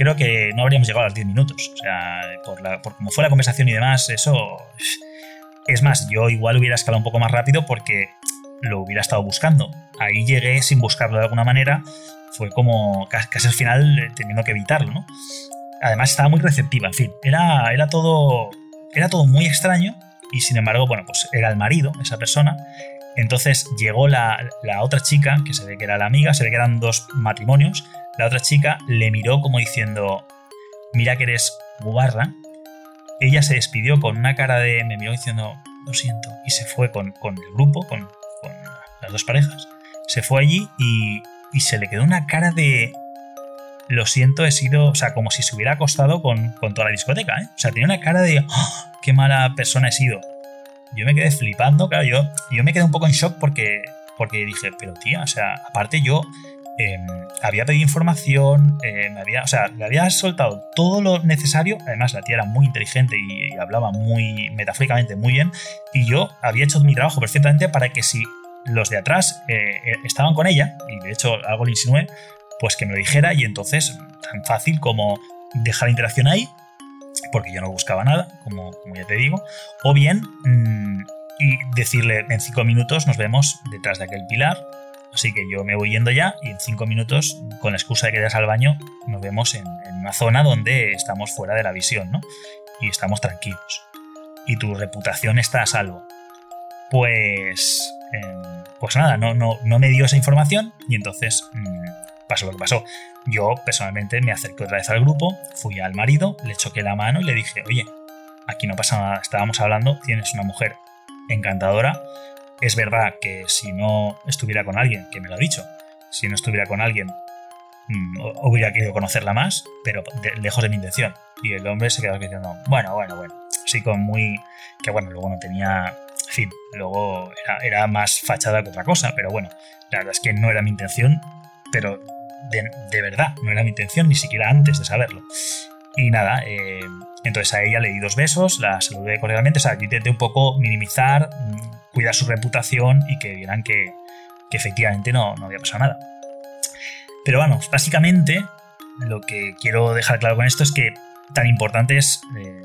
creo que no habríamos llegado a los 10 minutos. O sea, por, la, por como fue la conversación y demás, eso... Es más, yo igual hubiera escalado un poco más rápido porque lo hubiera estado buscando. Ahí llegué sin buscarlo de alguna manera. Fue como casi al final eh, teniendo que evitarlo, ¿no? Además estaba muy receptiva, en fin. Era, era todo. Era todo muy extraño. Y sin embargo, bueno, pues era el marido, esa persona. Entonces llegó la, la otra chica, que se ve que era la amiga, se ve que eran dos matrimonios. La otra chica le miró como diciendo: Mira que eres guarra. Ella se despidió con una cara de. Me miró diciendo: Lo siento. Y se fue con, con el grupo, con, con las dos parejas. Se fue allí y, y se le quedó una cara de. Lo siento, he sido. O sea, como si se hubiera acostado con, con toda la discoteca, ¿eh? O sea, tenía una cara de. ¡Ah! ¡Qué mala persona he sido! Yo me quedé flipando, claro, yo, yo me quedé un poco en shock porque, porque dije, pero tía, o sea, aparte yo em, había pedido información, eh, me había, o sea, le había soltado todo lo necesario. Además, la tía era muy inteligente y, hablaba muy metafóricamente muy bien. Y yo había hecho mi trabajo perfectamente para que si los de atrás eh, estaban con ella, y de hecho algo le insinué, pues que me lo dijera. Y entonces, tan fácil como dejar la interacción ahí, porque yo no buscaba nada, como, ya te digo, o bien mmm, y decirle en cinco minutos nos vemos detrás de aquel pilar. Así que yo me voy yendo ya y en cinco minutos, con la excusa de que al baño, nos vemos en, una zona donde estamos fuera de la visión, ¿no? Y estamos tranquilos. Y tu reputación está a salvo. Pues. Eh, pues nada, no, no, no me dio esa información y entonces mmm, pasó lo que pasó. Yo personalmente me acerqué otra vez al grupo, fui al marido, le choqué la mano y le dije, oye, aquí no pasa nada, estábamos hablando, tienes una mujer encantadora. Es verdad que si no estuviera con alguien, que me lo ha dicho, si no estuviera con alguien, mmm, hubiera querido conocerla más, pero lejos de mi intención. Y el hombre se quedó diciendo, bueno, bueno, bueno. Así con muy... que bueno, luego no tenía... En fin, luego era, más fachada que otra cosa, pero bueno, la verdad es que no era mi intención, pero de, verdad, no era mi intención, ni siquiera antes de saberlo. Y nada, eh, entonces a ella le di dos besos, la saludé cordialmente, o sea, yo intenté un poco minimizar, cuidar su reputación y que vieran que, que efectivamente no, no, había pasado nada. Pero vamos, básicamente lo que quiero dejar claro con esto es que tan importante es eh,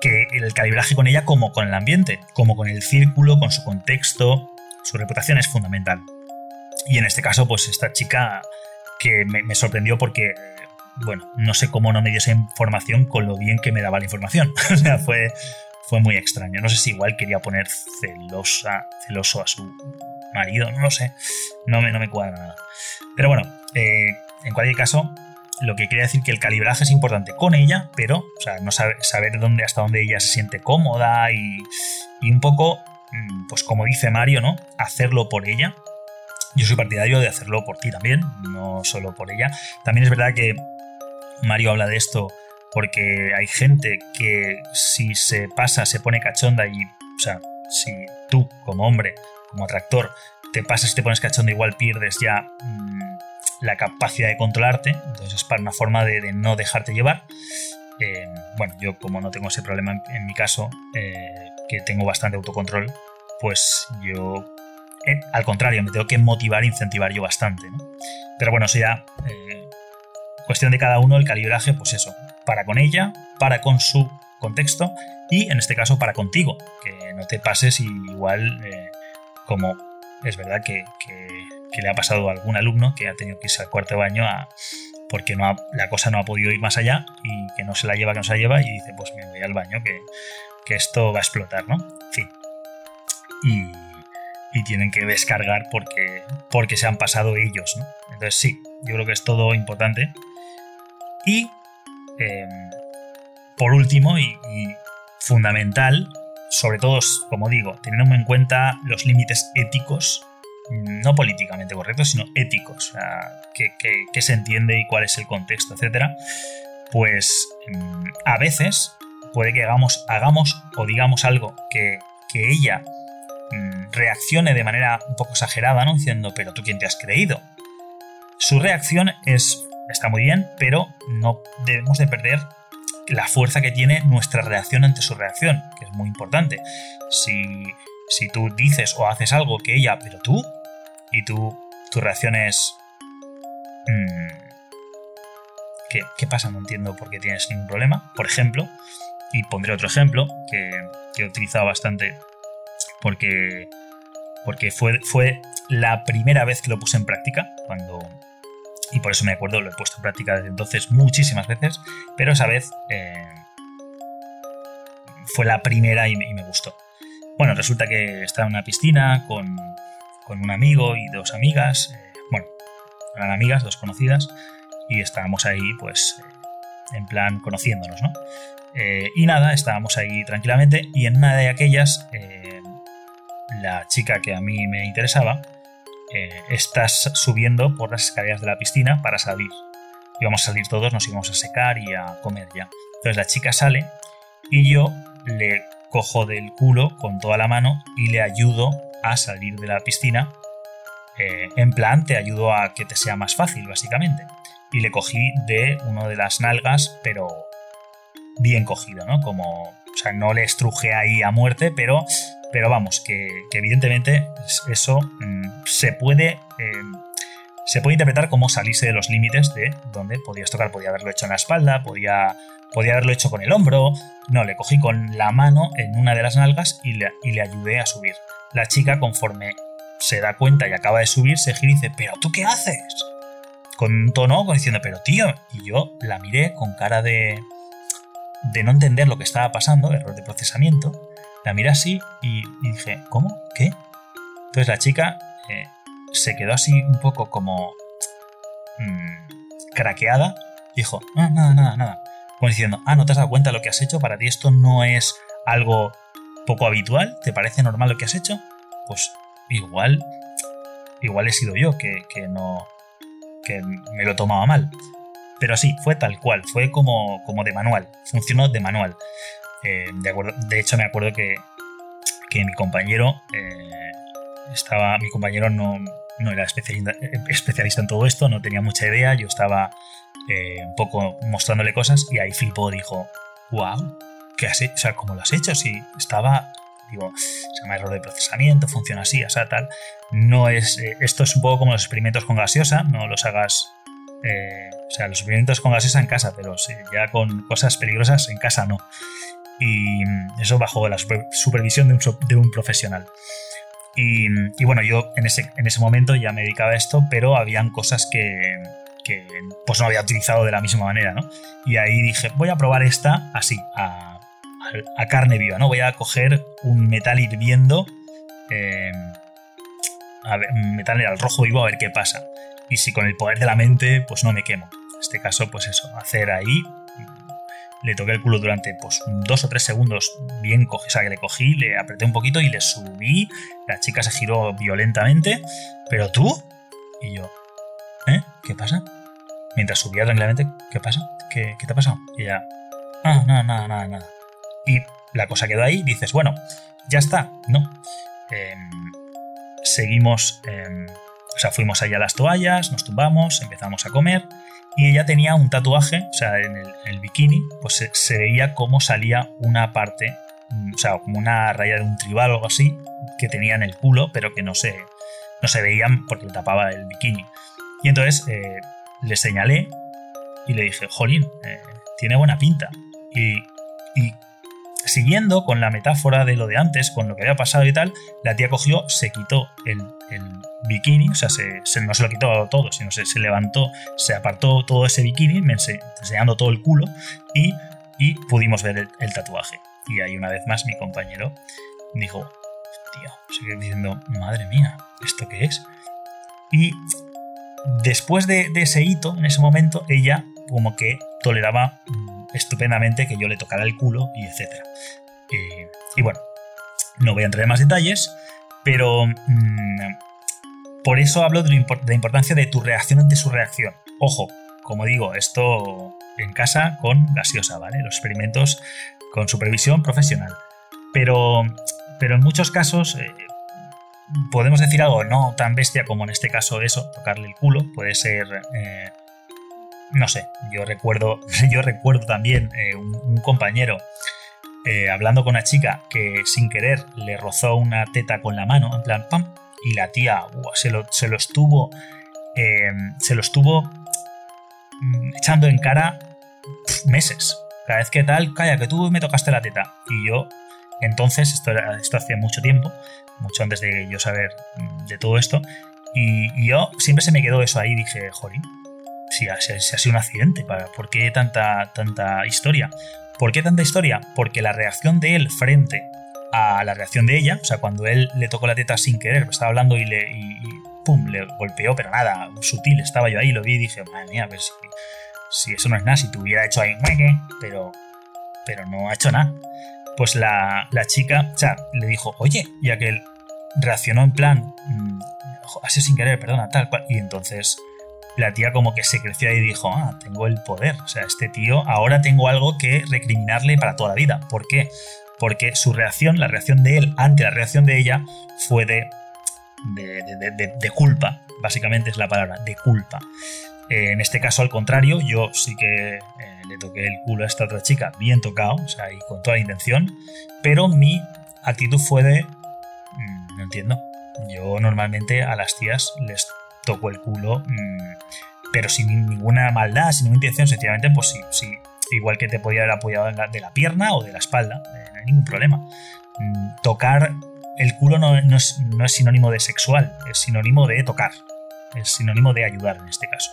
que el calibraje con ella como con el ambiente, como con el círculo, con su contexto, su reputación es fundamental. Y en este caso, pues esta chica que me, me, sorprendió porque, bueno, no sé cómo no me dio esa información con lo bien que me daba la información. [laughs] o sea, fue, fue muy extraño. No sé si igual quería poner celosa, celoso a su marido, no lo sé. No me, no me cuadra nada. Pero bueno, eh, en cualquier caso, lo que quería decir que el calibraje es importante con ella, pero, o sea, no saber, saber dónde, hasta dónde ella se siente cómoda y, y un poco, pues como dice Mario, ¿no? Hacerlo por ella, yo soy partidario de hacerlo por ti también, no solo por ella. También es verdad que Mario habla de esto porque hay gente que si se pasa, se pone cachonda y, o sea, si tú como hombre, como atractor, te pasas y te pones cachonda, igual pierdes ya mmm, la capacidad de controlarte. Entonces es para una forma de, no dejarte llevar. Eh, bueno, yo como no tengo ese problema en, mi caso, eh, que tengo bastante autocontrol, pues yo eh, al contrario, me tengo que motivar e incentivar yo bastante. ¿no? Pero bueno, eso ya cuestión de cada uno, el calibraje, pues eso, para con ella, para con su contexto y en este caso para contigo, que no te pases igual eh, como es verdad que, le ha pasado a algún alumno que ha tenido que irse al cuarto baño a, porque no ha, la cosa no ha podido ir más allá y que no se la lleva, que no se la lleva y dice, pues me voy al baño, que, que esto va a explotar, ¿no? En fin. Y, y tienen que descargar porque, porque se han pasado ellos. ¿no? Entonces sí, yo creo que es todo importante. Y eh, por último y, fundamental, sobre todo, como digo, teniendo en cuenta los límites éticos, no políticamente correctos, sino éticos, o que, se entiende y cuál es el contexto, etcétera, pues a veces puede que hagamos, hagamos o digamos algo que, que ella reaccione de manera un poco exagerada, ¿no? Diciendo, pero tú quién te has creído. Su reacción es, está muy bien, pero no debemos de perder la fuerza que tiene nuestra reacción ante su reacción, que es muy importante. Si, si tú dices o haces algo que ella, pero tú, y tú, tu reacción es... Mmm, ¿qué, qué pasa? No entiendo por qué tienes ningún problema. Por ejemplo, y pondré otro ejemplo que, que he utilizado bastante porque, porque fue, fue la primera vez que lo puse en práctica, cuando, y por eso me acuerdo, lo he puesto en práctica desde entonces muchísimas veces, pero esa vez eh, fue la primera y me, gustó. Bueno, resulta que estaba en una piscina con, con un amigo y dos amigas, eh, bueno, eran amigas, dos conocidas, y estábamos ahí pues eh, en plan conociéndonos, ¿no? Y nada, estábamos ahí tranquilamente y en una de aquellas, la chica que a mí me interesaba, eh, estás subiendo por las escaleras de la piscina para salir. Íbamos a salir todos, nos íbamos a secar y a comer ya. Entonces la chica sale y yo le cojo del culo con toda la mano y le ayudo a salir de la piscina. Eh, en plan, te ayudo a que te sea más fácil, básicamente. Y le cogí de uno de las nalgas, pero bien cogido, ¿no? Como, o sea, no le estruje ahí a muerte, pero, pero vamos, que, evidentemente eso mmm, se puede... Eh, se puede interpretar como salirse de los límites de donde podías tocar. Podía haberlo hecho en la espalda, podía, podía haberlo hecho con el hombro. No, le cogí con la mano en una de las nalgas y le, y le ayudé a subir. La chica, conforme se da cuenta y acaba de subir, se gira y dice, ¿pero tú qué haces? Con tono diciendo, pero tío. Y yo la miré con cara de, de no entender lo que estaba pasando, error de procesamiento. La miré así y, dije, ¿cómo? ¿Qué? Entonces la chica eh, se quedó así un poco como mmm, craqueada. Dijo, ah, nada, nada, nada. Como diciendo, ah, ¿no te has dado cuenta de lo que has hecho? ¿Para ti esto no es algo poco habitual? ¿Te parece normal lo que has hecho? Pues igual, igual he sido yo que, que no, que me lo tomaba mal. Pero sí, fue tal cual, fue como, como de manual, funcionó de manual. Eh, de, acuerdo, de, hecho, me acuerdo que, que mi compañero eh, estaba. Mi compañero no, no era especialista, en todo esto, no tenía mucha idea. Yo estaba eh, un poco mostrándole cosas y ahí flipó, dijo: ¡Wow! ¿Qué has hecho? O sea, ¿cómo lo has hecho? Si estaba. Digo, se llama error de procesamiento, funciona así, o sea, tal. No es. Esto es un poco como los experimentos con gaseosa, no los hagas o sea, los experimentos con gaseosa en casa, pero sí, ya con cosas peligrosas en casa no. Y eso bajo la super, supervisión de un, profesional. Y, bueno, yo en ese, en ese momento ya me dedicaba a esto, pero habían cosas que, pues no había utilizado de la misma manera, ¿no? Y ahí dije, voy a probar esta así, a carne viva, ¿no? Voy a coger un metal hirviendo, eh, a ver, metal al rojo vivo a ver qué pasa y si con el poder de la mente pues no me quemo. En este caso pues eso, hacer ahí, le toqué el culo durante pues dos o tres segundos bien cogí, o sea que le cogí, le apreté un poquito y le subí, la chica se giró violentamente, pero tú y yo, ¿eh? ¿Qué pasa? Mientras subía tranquilamente, ¿qué pasa? ¿Qué, qué te ha pasado? Y ella, ah, nada, nada, nada, nada. Y la cosa quedó ahí, dices, bueno, ya está, ¿no? Eh, seguimos... Eh, o sea, fuimos allá a las toallas, nos tumbamos, empezamos a comer y ella tenía un tatuaje, o sea, en el, bikini, pues se, veía cómo salía una parte, o sea, como una raya de un tribal o algo así, que tenía en el culo, pero que no se, no se veían porque le tapaba el bikini. Y entonces eh, le señalé y le dije, jolín, eh, tiene buena pinta. Y, y siguiendo con la metáfora de lo de antes, con lo que había pasado y tal, la tía cogió, se quitó el, bikini, o sea, se, se, no se lo quitó todo, sino se, levantó, se apartó todo ese bikini, enseñando todo el culo, y, pudimos ver el, tatuaje. Y ahí una vez más mi compañero dijo, tío, sigue diciendo, madre mía, ¿esto qué es? Y después de, de ese hito, en ese momento, ella como que toleraba estupendamente que yo le tocara el culo y etcétera. Eh, y bueno, no voy a entrar en más detalles, pero mmm, por eso hablo de, la importancia de tu reacción ante su reacción. Ojo, como digo, esto en casa con gaseosa, ¿vale? Los experimentos con supervisión profesional. Pero, pero en muchos casos eh, podemos decir algo no tan bestia como en este caso eso, tocarle el culo, puede ser... Eh, no sé, yo recuerdo, [laughs] yo recuerdo también eh, un, compañero eh, hablando con una chica que sin querer le rozó una teta con la mano, en plan, pam, y la tía se, lo, se, lo, estuvo, eh, se lo estuvo mm, echando en cara meses. Cada vez que tal, calla, que tú me tocaste la teta. Y yo, entonces, esto, esto hacía mucho tiempo, mucho antes de yo saber mm, de todo esto, y, yo siempre se me quedó eso ahí, dije, jolín, si ha, sido un accidente, ¿por qué tanta, tanta historia? ¿Por qué tanta historia? Porque la reacción de él frente a la reacción de ella, o sea, cuando él le tocó la teta sin querer, estaba hablando y le, pum, le golpeó, pero nada, sutil, estaba yo ahí, lo vi y dije, madre mía, a ver si, si eso no es nada, si te hubiera hecho ahí, pero, pero no ha hecho nada. Pues la, la chica, o sea, le dijo, oye, ya que él reaccionó en plan, mm, así sin querer, perdona, tal cual, y entonces la tía como que se creció y dijo, ah, tengo el poder, o sea, este tío, ahora tengo algo que recriminarle para toda la vida. ¿Por qué? Porque su reacción, la reacción de él ante la reacción de ella, fue de, de, culpa, básicamente es la palabra, de culpa. Eh, en este caso, al contrario, yo sí que eh, le toqué el culo a esta otra chica bien tocado, o sea, y con toda la intención, pero mi actitud fue de... Mm, no entiendo. Yo normalmente a las tías les toco el culo, mm, pero sin ninguna maldad, sin ninguna intención, sencillamente, pues sí, sí, igual que te podía haber apoyado de la pierna o de la espalda, eh, no hay ningún problema. Mm, tocar el culo no, es, sinónimo de sexual, es sinónimo de tocar, es sinónimo de ayudar en este caso.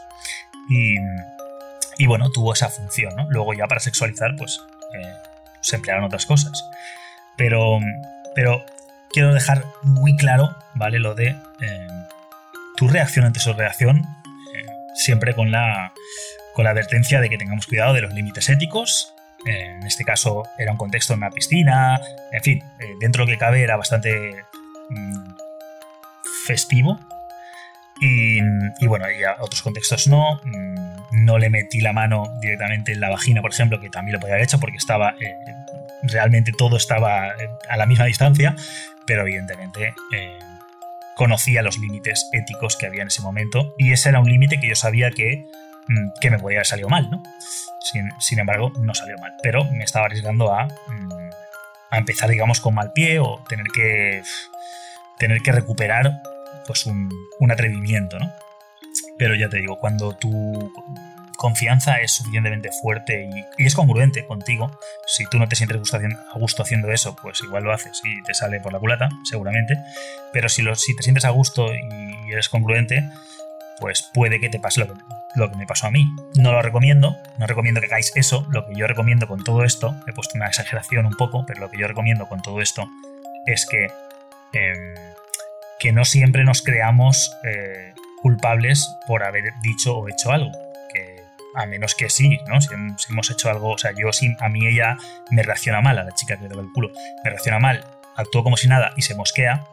Y, bueno, tuvo esa función, ¿no? Luego ya para sexualizar, pues eh, se emplearon otras cosas. Pero, pero quiero dejar muy claro, ¿vale? Lo de eh, tu reacción ante su reacción, eh, siempre con la, con la advertencia de que tengamos cuidado de los límites éticos. Eh, en este caso era un contexto en una piscina, en fin, eh, dentro de lo que cabe era bastante mm, festivo. Y, bueno, ya otros contextos no. Mm, no le metí la mano directamente en la vagina, por ejemplo, que también lo podía haber hecho porque estaba. realmente todo estaba a la misma distancia, pero evidentemente conocía los límites éticos que había en ese momento y ese era un límite que yo sabía que, mm, que me podía haber salido mal, ¿no? Sin, embargo, no salió mal, pero me estaba arriesgando a, mm, a empezar, digamos, con mal pie o tener que, tener que recuperar pues un, un atrevimiento, ¿no? Pero ya te digo, cuando tú confianza es suficientemente fuerte y, es congruente contigo, si tú no te sientes a gusto haciendo eso, pues igual lo haces y te sale por la culata, seguramente. Pero si, lo, te sientes a gusto y eres congruente, pues puede que te pase lo que, lo que me pasó a mí. No lo recomiendo, no recomiendo que hagáis eso. Lo que yo recomiendo con todo esto, he puesto una exageración un poco, pero lo que yo recomiendo con todo esto es que, em, que no siempre nos creamos eh, culpables por haber dicho o hecho algo a menos que sí, ¿no? Si, hemos hecho algo, o sea, yo sí, a mí ella me reacciona mal, a la chica que le doy el culo, me reacciona mal, actúo como si nada y se mosquea,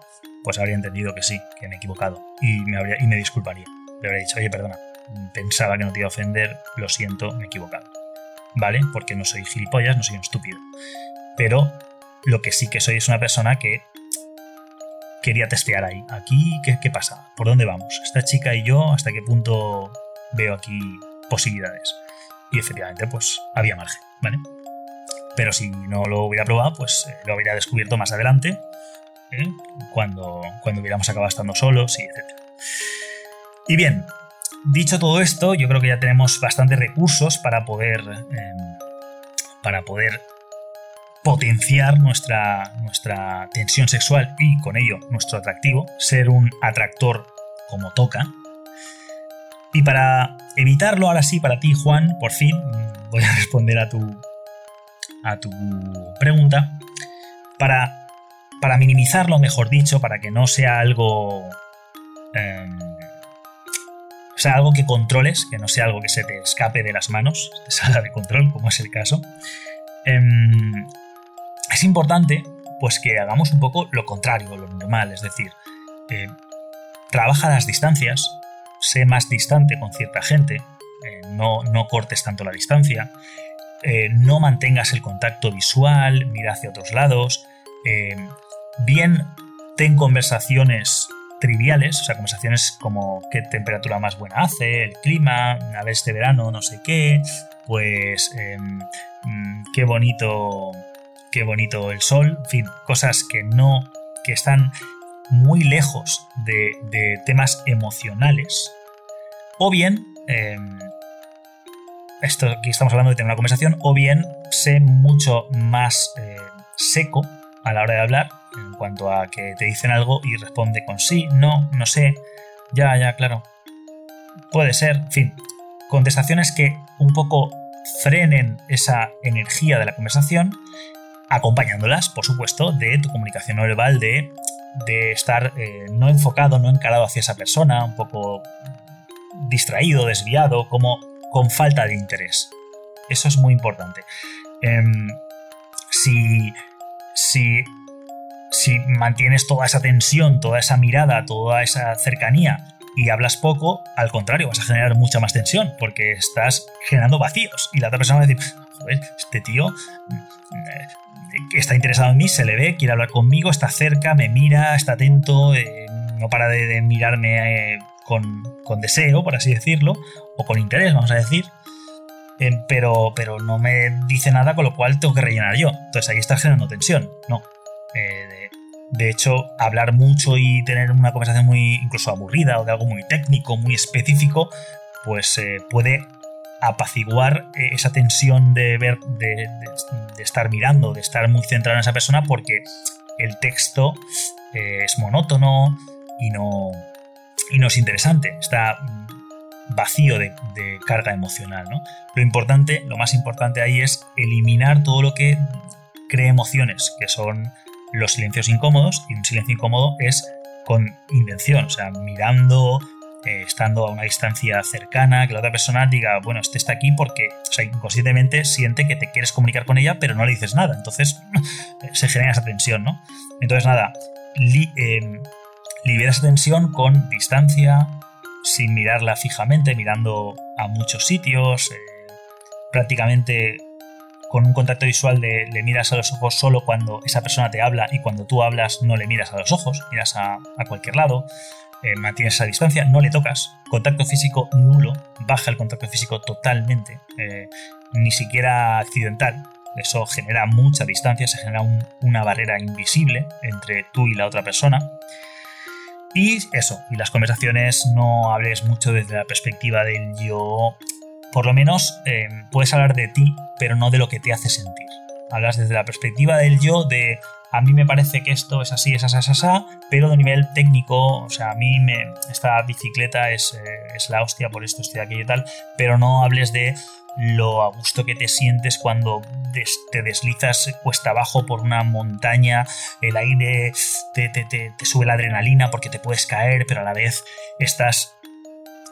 pues habría entendido que sí, que me he equivocado y me, habría, y me disculparía. Le habría dicho, oye, perdona, pensaba que no te iba a ofender, lo siento, me he equivocado. ¿Vale? Porque no soy gilipollas, no soy un estúpido. Pero lo que sí que soy es una persona que quería testear ahí. Aquí, ¿qué, qué pasa? ¿Por dónde vamos? Esta chica y yo, ¿hasta qué punto veo aquí posibilidades. Y efectivamente, pues había margen, ¿vale? Pero si no lo hubiera probado, pues eh, lo hubiera descubierto más adelante, ¿eh? cuando, cuando hubiéramos acabado estando solos y etc. Y bien, dicho todo esto, yo creo que ya tenemos bastantes recursos para poder, em, para poder potenciar nuestra, nuestra tensión sexual y con ello nuestro atractivo, ser un atractor como toca, y para evitarlo, ahora sí, para ti, Juan, por fin, voy a [laughs] responder a tu, a tu pregunta. Para, para minimizarlo, mejor dicho, para que no sea algo... Em, sea, algo que controles, que no sea algo que se te escape de las manos, te salga de control, como es el caso. Em, es importante, pues, que hagamos un poco lo contrario, lo normal, es decir, eh, trabaja las distancias, sé más distante con cierta gente, eh, no, no, cortes tanto la distancia, eh, no mantengas el contacto visual, mira hacia otros lados, eh, bien ten conversaciones triviales, o sea, conversaciones como qué temperatura más buena hace, el clima, a ver este verano no sé qué, pues em, mm, qué bonito, qué bonito el sol, en fin, cosas que no, que están muy lejos de, temas emocionales. O bien, em, esto aquí estamos hablando de tener una conversación, o bien sé mucho más eh, seco a la hora de hablar, en cuanto a que te dicen algo y responde con sí, no, no sé, ya, ya, claro. Puede ser, en fin, contestaciones que un poco frenen esa energía de la conversación, acompañándolas, por supuesto, de tu comunicación no verbal, de, de estar eh, no enfocado, no encarado hacia esa persona, un poco distraído, desviado, como con falta de interés. Eso es muy importante. Em, si, si, si mantienes toda esa tensión, toda esa mirada, toda esa cercanía y hablas poco, al contrario, vas a generar mucha más tensión porque estás generando vacíos y la otra persona va a decir, este tío mm, está interesado en mí, se le ve, quiere hablar conmigo, está cerca, me mira, está atento, eh, no para de, mirarme eh, con, deseo, por así decirlo, o con interés, vamos a decir. Eh, pero, pero no me dice nada, con lo cual tengo que rellenar yo. Entonces ahí estás generando tensión. No. De hecho, hablar mucho y tener una conversación muy incluso aburrida o de algo muy técnico, muy específico, pues eh, puede apaciguar eh, esa tensión de ver, de, estar mirando, de estar muy centrado en esa persona, porque el texto eh, es monótono y no, y no es interesante. Está vacío de, de, carga emocional. ¿no? Lo importante, lo más importante ahí es eliminar todo lo que cree emociones, que son los silencios incómodos y un silencio incómodo es con intención, o sea, mirando, eh, estando a una distancia cercana, que la otra persona diga, bueno, este está aquí porque, sea, inconscientemente siente que te quieres comunicar con ella, pero no le dices nada, entonces [laughs] se genera esa tensión, ¿no? Entonces, nada, em, libera esa tensión con distancia, sin mirarla fijamente, mirando a muchos sitios, eh, prácticamente con un contacto visual de le miras a los ojos solo cuando esa persona te habla y cuando tú hablas no le miras a los ojos, miras a, cualquier lado, eh, mantienes esa distancia, no le tocas, contacto físico nulo, baja el contacto físico totalmente, eh, ni siquiera accidental. Eso genera mucha distancia, se genera una barrera invisible entre tú y la otra persona. Y eso, y las conversaciones no hables mucho desde la perspectiva del yo por lo menos eh, puedes hablar de ti, pero no de lo que te hace sentir. Hablas desde la perspectiva del yo, de a mí me parece que esto es así, es así, es así, pero de nivel técnico, o sea, a mí me, esta bicicleta es, eh, es la hostia por esto, estoy aquí y tal, pero no hables de lo a gusto que te sientes cuando te deslizas cuesta abajo por una montaña, el aire te, te, te, sube la adrenalina porque te puedes caer, pero a la vez estás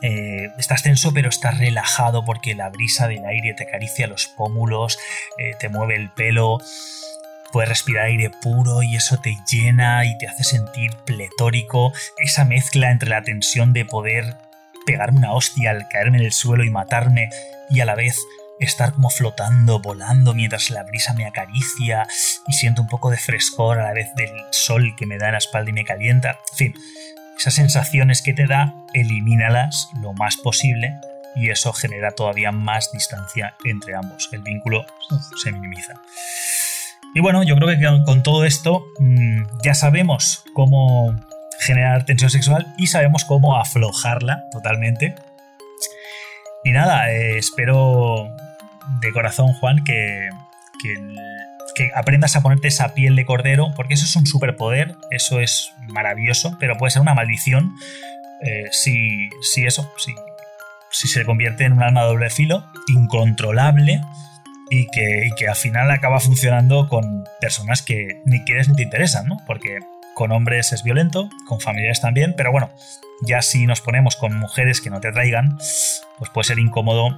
eh, estás tenso pero estás relajado porque la brisa del aire te acaricia los pómulos, eh, te mueve el pelo, puedes respirar aire puro y eso te llena y te hace sentir pletórico. Esa mezcla entre la tensión de poder pegarme una hostia al caerme en el suelo y matarme y a la vez estar como flotando, volando mientras la brisa me acaricia y siento un poco de frescor a la vez del sol que me da en la espalda y me calienta. En fin, esas sensaciones que te da, elimínalas lo más posible y eso genera todavía más distancia entre ambos. El vínculo se minimiza. Y bueno, yo creo que con todo esto mm, ya sabemos cómo generar tensión sexual y sabemos cómo aflojarla totalmente. Y nada, eh, espero de corazón, Juan, que, que aprendas a ponerte esa piel de cordero, porque eso es un superpoder, eso es maravilloso, pero puede ser una maldición eh, si, si, eso, si, si se convierte en un alma doble filo, incontrolable, y que, que al final acaba funcionando con personas que ni quieres ni te interesan, ¿no? Porque con hombres es violento, con familiares también, pero bueno, ya si nos ponemos con mujeres que no te atraigan, pues puede ser incómodo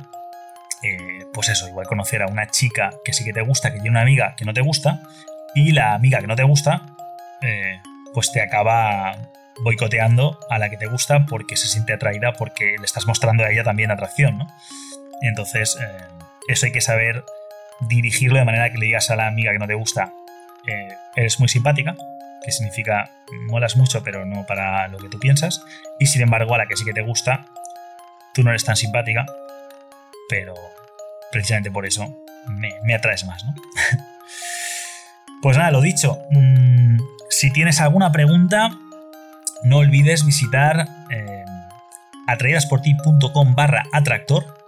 eh, pues eso, igual conocer a una chica que sí que te gusta, que tiene una amiga que no te gusta, y la amiga que no te gusta, eh, pues te acaba boicoteando a la que te gusta porque se siente atraída, porque le estás mostrando a ella también atracción, ¿no? Entonces, eh, eso hay que saber dirigirlo de manera que le digas a la amiga que no te gusta, eres muy simpática, que significa molas mucho, pero no para lo que tú piensas, y sin embargo a la que sí que te gusta, tú no eres tan simpática, pero precisamente por eso me, atraes más, ¿no? [laughs] pues nada, lo dicho, mm, si tienes alguna pregunta, no olvides visitar eh, atraídasporti.com barra atractor,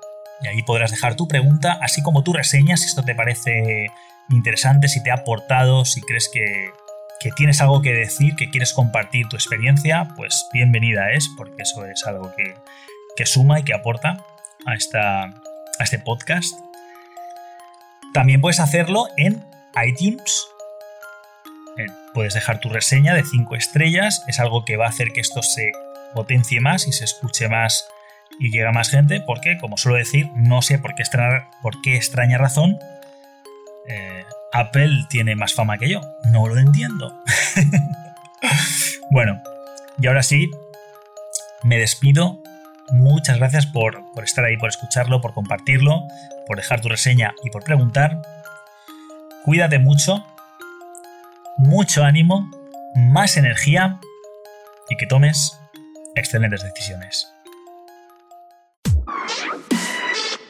Y ahí podrás dejar tu pregunta, así como tu reseña, si esto te parece interesante, si te ha aportado, si crees que, tienes algo que decir, que quieres compartir tu experiencia, pues bienvenida es, porque eso es algo que, que suma y que aporta a, esta, a este podcast. También puedes hacerlo en iTunes. Eh, puedes dejar tu reseña de 5 estrellas. Es algo que va a hacer que esto se potencie más y se escuche más y llegue a más gente. Porque, como suelo decir, no sé por qué extraña, por qué extraña razón. Eh, Apple tiene más fama que yo. No lo entiendo. [laughs] bueno, y ahora sí, me despido. Muchas gracias por, por estar ahí, por escucharlo, por compartirlo, por dejar tu reseña y por preguntar. Cuídate mucho, mucho ánimo, más energía y que tomes excelentes decisiones.